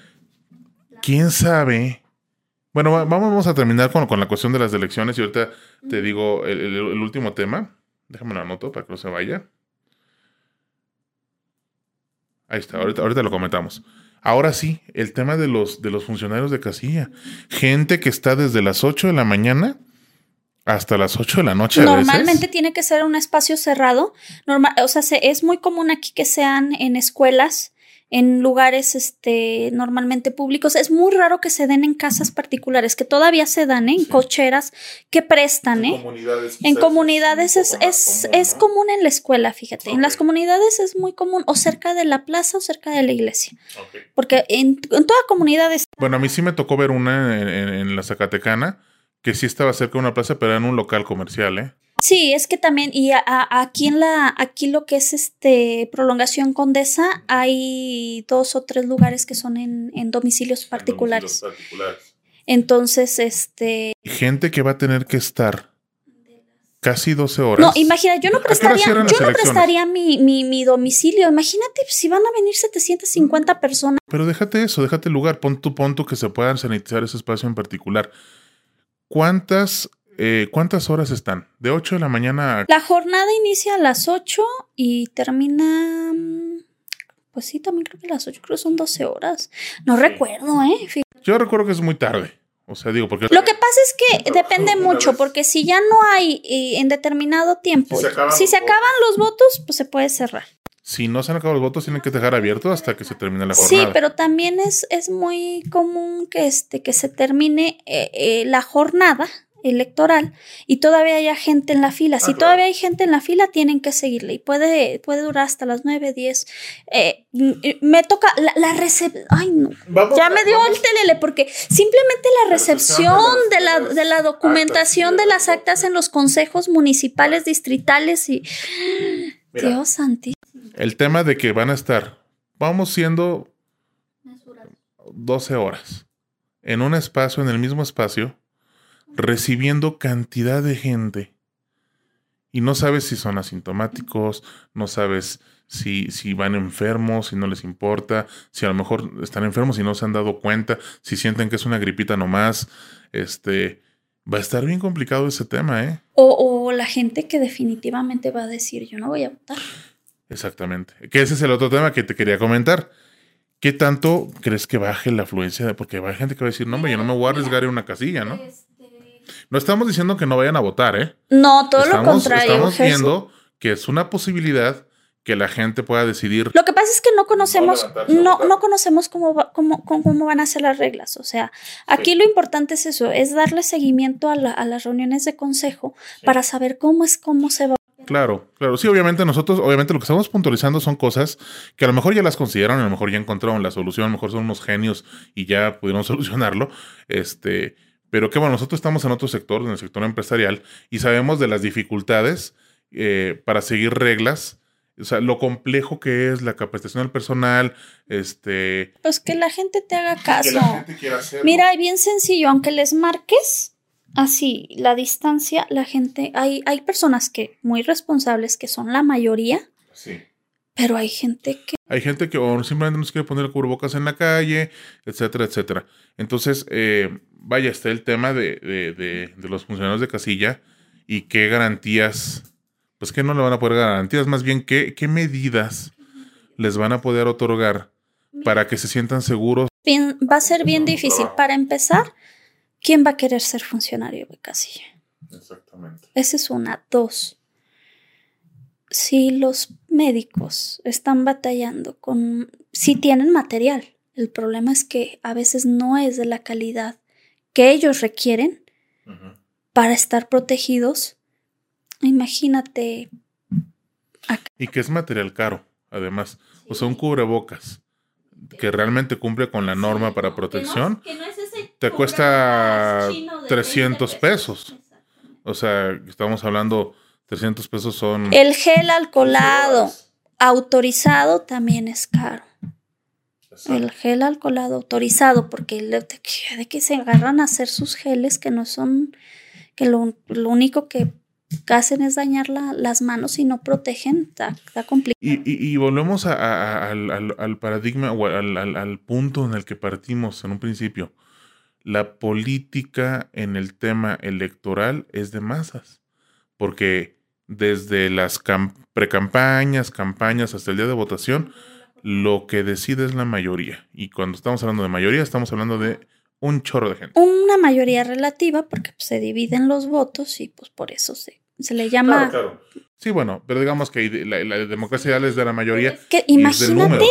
¿Quién sabe? Bueno, vamos a terminar con, con la cuestión de las elecciones y ahorita te digo el, último tema. Déjame lo anoto para que no se vaya. Ahí está, ahorita, ahorita lo comentamos. Ahora sí, el tema de los, de los funcionarios de casilla. Gente que está desde las 8 de la mañana hasta las 8 de la noche. Normalmente tiene que ser un espacio cerrado. Normal, o sea, es muy común aquí que sean en escuelas en lugares este, normalmente públicos. Es muy raro que se den en casas particulares, que todavía se dan, ¿eh? en cocheras que prestan. En ¿eh? comunidades, en comunidades es, es, común, es, común en la escuela, fíjate. En las comunidades es muy común, o cerca de la plaza o cerca de la iglesia. Porque en, en, toda comunidad es... Bueno, a mí sí me tocó ver una en, en la Zacatecana que sí estaba cerca de una plaza, pero era en un local comercial, ¿eh? Sí, es que también, y aquí en la, aquí lo que es este prolongación condesa, hay dos o tres lugares que son en, domicilios particulares. Entonces, este. Gente que va a tener que estar casi 12 horas. No, imagina, yo no prestaría, yo no prestaría mi, mi, domicilio. Imagínate si van a venir 750 personas. Pero déjate eso, déjate el lugar, pon tu punto que se puedan sanitizar ese espacio en particular. ¿Cuántas eh, ¿Cuántas horas están? ¿De 8 de la mañana La jornada inicia a las 8 y termina... Mm, pues sí, también creo que las 8, creo que son 12 horas. No recuerdo, ¿eh? Yo recuerdo que es muy tarde. O sea, digo, porque... Lo que pasa es que depende mucho, porque si ya no hay eh, en determinado tiempo, si se, acaban, los votos, pues se puede cerrar. Si no se han acabado los votos, tienen que dejar abierto hasta que se termine la jornada. Sí, pero también es, es muy común que, este, que se termine eh, la jornada electoral y todavía haya gente en la fila. si ah, todavía hay gente en la fila, tienen que seguirle y puede, puede durar hasta las 9, 10. Eh, me toca la, la recepción. Ay, no. ya me dio el telele porque simplemente la recepción de la, de la documentación de las actas en los consejos municipales, distritales y. Dios santísimo. El tema de que van a estar, vamos siendo 12 horas en un espacio, en el mismo espacio recibiendo cantidad de gente y no sabes si son asintomáticos, no sabes si, si van enfermos, si no les importa, si a lo mejor están enfermos y no se han dado cuenta, si sienten que es una gripita nomás, este, va a estar bien complicado ese tema, ¿eh? O, o la gente que definitivamente va a decir, yo no voy a votar. Exactamente. Que ese es el otro tema que te quería comentar. ¿Qué tanto crees que baje la afluencia? Porque hay gente que va a decir, no, hombre, yo no me voy a arriesgar en una casilla, ¿no? No estamos diciendo que no vayan a votar, ¿eh? No, todo lo contrario. Estamos viendo que es una posibilidad que la gente pueda decidir. Lo que pasa es que no conocemos, no, no, conocemos cómo, cómo, cómo, van a ser las reglas. O sea, aquí lo importante es eso, es darle seguimiento a, las reuniones de consejo para saber cómo es, cómo se va. Claro, claro. Sí, obviamente nosotros, obviamente lo que estamos puntualizando son cosas que a lo mejor ya las consideraron, a lo mejor ya encontraron la solución, a lo mejor son unos genios y ya pudieron solucionarlo. Este, pero que bueno, nosotros estamos en otro sector, en el sector empresarial, y sabemos de las dificultades eh, para seguir reglas. O sea, lo complejo que es la capacitación del personal, este... Pues que la gente te haga caso. Que la gente quiera hacerlo. Mira, bien sencillo, aunque les marques así la distancia, la gente, hay, hay personas que muy responsables, que son la mayoría, sí Pero hay gente que... Hay gente que o simplemente no se quiere poner el cubrebocas en la calle, etcétera, etcétera. Entonces, eh, vaya, está el tema de, de, de, los funcionarios de casilla y qué garantías, pues que no le van a poder garantías, más bien qué, qué medidas les van a poder otorgar para que se sientan seguros. va a ser bien difícil. Para empezar, ¿quién va a querer ser funcionario de casilla? Exactamente. Esa es una. Dos si los médicos están batallando con, si tienen material, el problema es que a veces no es de la calidad que ellos requieren para estar protegidos. Imagínate. Y que es material caro, además. O sea, un cubrebocas que realmente cumple con la norma para protección, te cuesta 300 pesos. O sea, estamos hablando 300 pesos son... El gel alcoholado autorizado también es caro. El gel alcoholado autorizado, porque de que, se agarran a hacer sus geles que no son, que lo, único que hacen es dañar las manos y no protegen, está, complicado. Y, volvemos al, paradigma o al punto en el que partimos en un principio. La política en el tema electoral es de masas, porque desde las precampañas, campañas hasta el día de votación, lo que decide es la mayoría. Y cuando estamos hablando de mayoría, estamos hablando de un chorro de gente. Una mayoría relativa, porque pues, se dividen los votos y pues por eso se, se le llama. Claro, claro. Sí, bueno, pero digamos que la, democracia ideal es de la mayoría. Que imagínate.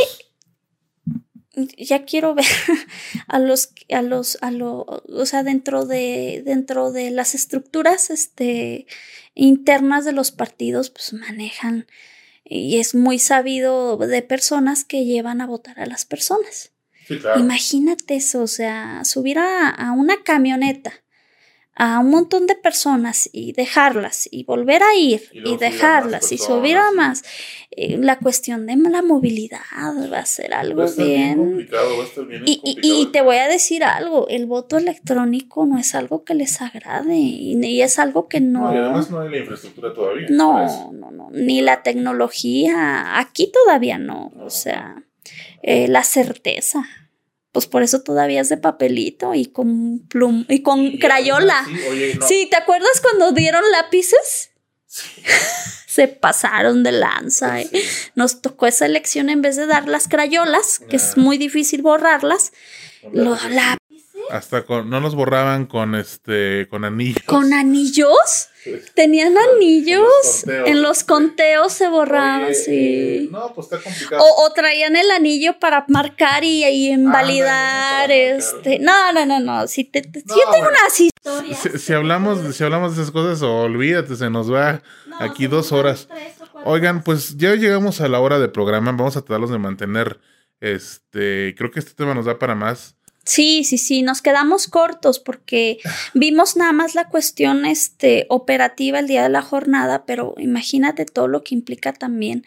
Ya quiero ver a los, a los, a los, o sea, dentro de, dentro de las estructuras, este, internas de los partidos pues manejan y es muy sabido de personas que llevan a votar a las personas. Imagínate eso, o sea, subir a una camioneta a un montón de personas y dejarlas y volver a ir y, dejarlas y subir a más. Eh, la cuestión de la movilidad va a ser algo bien. y, te voy a decir algo: el voto electrónico no es algo que les agrade y, es algo que no. y además no hay la infraestructura todavía. No, no, no, ni la tecnología. Aquí todavía no. O sea, eh, la certeza pues por eso todavía es de papelito y con plum y con crayola. Sí, ¿te acuerdas cuando dieron lápices? Sí. Se pasaron de lanza. ¿eh? Nos tocó esa elección en vez de dar las crayolas, que es muy difícil borrarlas, los lápices. Hasta con, no los borraban con este con anillos. ¿Con anillos? Tenían anillos. En los conteos, se borraban, sí. Eh, no, pues está complicado. O, traían el anillo para marcar y, invalidar. este. No, no, no, no. Si te, te yo tengo unas historias. Si, hablamos, si hablamos de esas cosas, olvídate, se nos va aquí dos horas. Oigan, pues ya llegamos a la hora de programa. Vamos a tratarlos de mantener. Este, creo que este tema nos da para más. Sí, sí, sí, nos quedamos cortos porque vimos nada más la cuestión este, operativa el día de la jornada, pero imagínate todo lo que implica también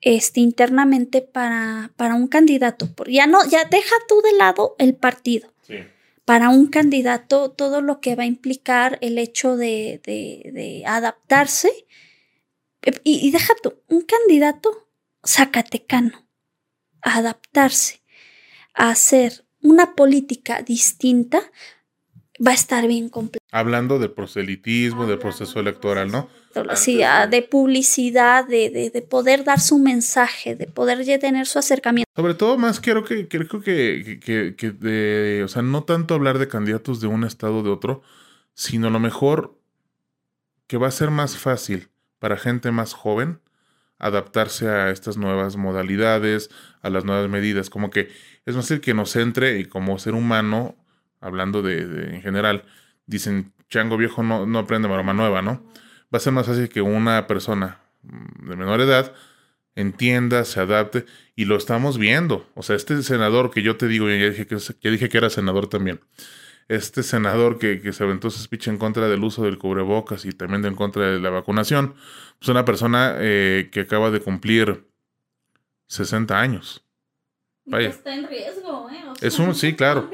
este, internamente para, para un candidato. Ya no, ya deja tú de lado el partido. Para un candidato, todo lo que va a implicar el hecho de, de, adaptarse. Y, y deja tú, un candidato zacatecano, adaptarse a hacer una política distinta va a estar bien completa. Hablando de proselitismo, del proceso electoral, ¿no? Sí, ah, de publicidad, de, de, poder dar su mensaje, de poder tener su acercamiento. Sobre todo más quiero que, creo que, que, que de, o sea, no tanto hablar de candidatos de un estado o de otro, sino lo mejor que va a ser más fácil para gente más joven adaptarse a estas nuevas modalidades, a las nuevas medidas, como que es más fácil que nos entre y como ser humano, hablando de, en general, dicen, chango viejo no, no aprende maroma nueva, ¿no? Va a ser más fácil que una persona de menor edad entienda, se adapte, y lo estamos viendo. O sea, este senador que yo te digo, ya dije que, ya dije que era senador también, este senador que, que se aventó su speech en contra del uso del cubrebocas y también en contra de la vacunación, es una persona eh, que acaba de cumplir 60 años. Vaya. Está en riesgo, ¿eh? es un, sí, claro.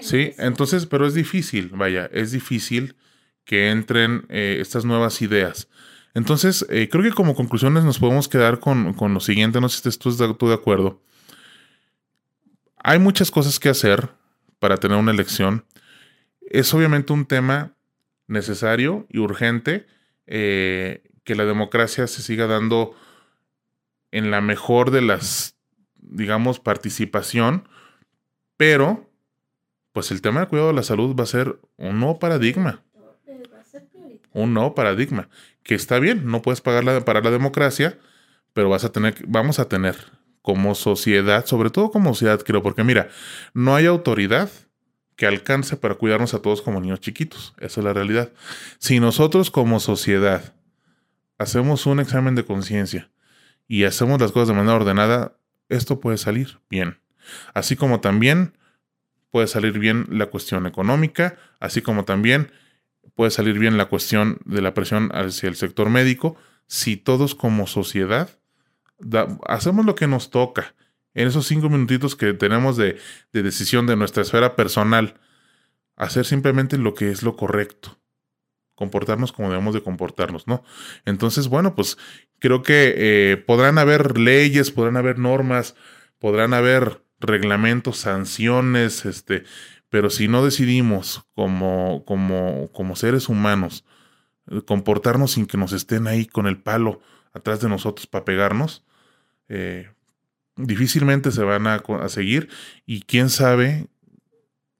Sí, entonces, pero es difícil, vaya, es difícil que entren eh, estas nuevas ideas. Entonces, eh, creo que como conclusiones nos podemos quedar con, lo siguiente, no sé si estás tú de acuerdo. Hay muchas cosas que hacer para tener una elección. Es obviamente un tema necesario y urgente eh, que la democracia se siga dando en la mejor de las, digamos, participación, pero pues el tema del cuidado de la salud va a ser un nuevo paradigma. Un nuevo paradigma. Que está bien, no puedes pagar para la democracia, pero vas a tener, vamos a tener como sociedad, sobre todo como sociedad, creo, porque mira, no hay autoridad que alcance para cuidarnos a todos como niños chiquitos. Esa es la realidad. Si nosotros como sociedad hacemos un examen de conciencia y hacemos las cosas de manera ordenada, esto puede salir bien. Así como también puede salir bien la cuestión económica, así como también puede salir bien la cuestión de la presión hacia el sector médico, si todos como sociedad hacemos lo que nos toca en esos cinco minutitos que tenemos de, de decisión de nuestra esfera personal, hacer simplemente lo que es lo correcto comportarnos como debemos de comportarnos, ¿no? Entonces, bueno, pues creo que eh, podrán haber leyes, podrán haber normas, podrán haber reglamentos, sanciones, este, pero si no decidimos como, como, como seres humanos eh, comportarnos sin que nos estén ahí con el palo atrás de nosotros para pegarnos, eh, difícilmente se van a, a, seguir y quién sabe,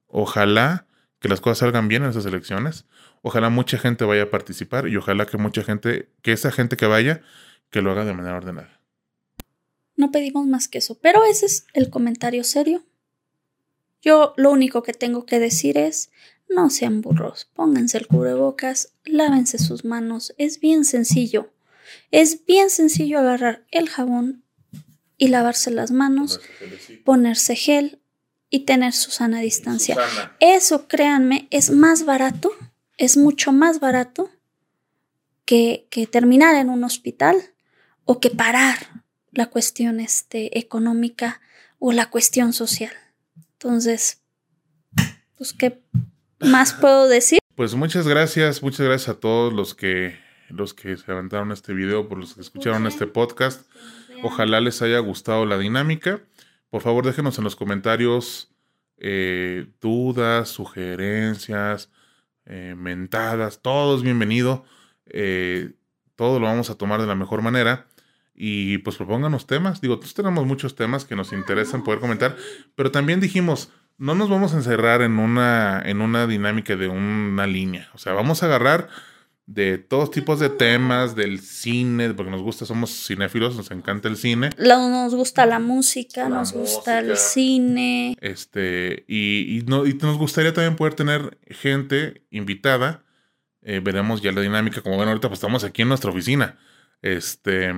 ojalá que las cosas salgan bien en esas elecciones, Ojalá mucha gente vaya a participar y ojalá que mucha gente, que esa gente que vaya, que lo haga de manera ordenada. No pedimos más que eso, pero ese es el comentario serio. Yo lo único que tengo que decir es, no sean burros, pónganse el cubrebocas, lávense sus manos, es bien sencillo. Es bien sencillo agarrar el jabón y lavarse las manos, ponerse gel y tener su sana distancia. Eso, créanme, es más barato es mucho más barato que, terminar en un hospital o que parar la cuestión este, económica o la cuestión social. Entonces, pues, ¿qué más puedo decir? Pues muchas gracias, muchas gracias a todos los que, los que se aventaron este video, por los que escucharon este podcast. Ojalá les haya gustado la dinámica. Por favor, déjenos en los comentarios eh, dudas, sugerencias, eh, mentadas, todo es bienvenido. Eh, todo lo vamos a tomar de la mejor manera. Y pues propónganos temas. Digo, tenemos muchos temas que nos interesan poder comentar, pero también dijimos, no nos vamos a encerrar en una, en una dinámica de una línea. O sea, vamos a agarrar de todos tipos de temas, del cine, porque nos gusta, somos cinéfilos, nos encanta el cine. Nos gusta la música, nos gusta el cine. Este, y, no, y nos gustaría también poder tener gente invitada. Eh, veremos ya la dinámica, como ven ahorita, pues estamos aquí en nuestra oficina. Este.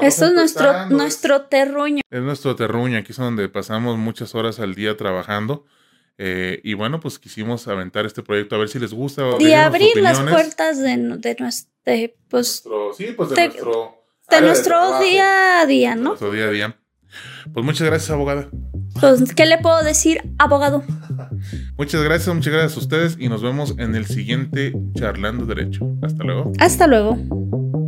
Esto es nuestro, nuestro terruño. Es nuestro terruño, aquí es donde pasamos muchas horas al día trabajando. Eh, y bueno, pues quisimos aventar este proyecto a ver si les gusta. Y abrir las puertas de, de nuestro, pues, sí, pues de, nuestro, de nuestro día a día, ¿no? Nuestro día a día. Pues muchas gracias, abogada. Pues, ¿qué le puedo decir, abogado? muchas gracias, muchas gracias a ustedes y nos vemos en el siguiente Charlando Derecho. Hasta luego. Hasta luego.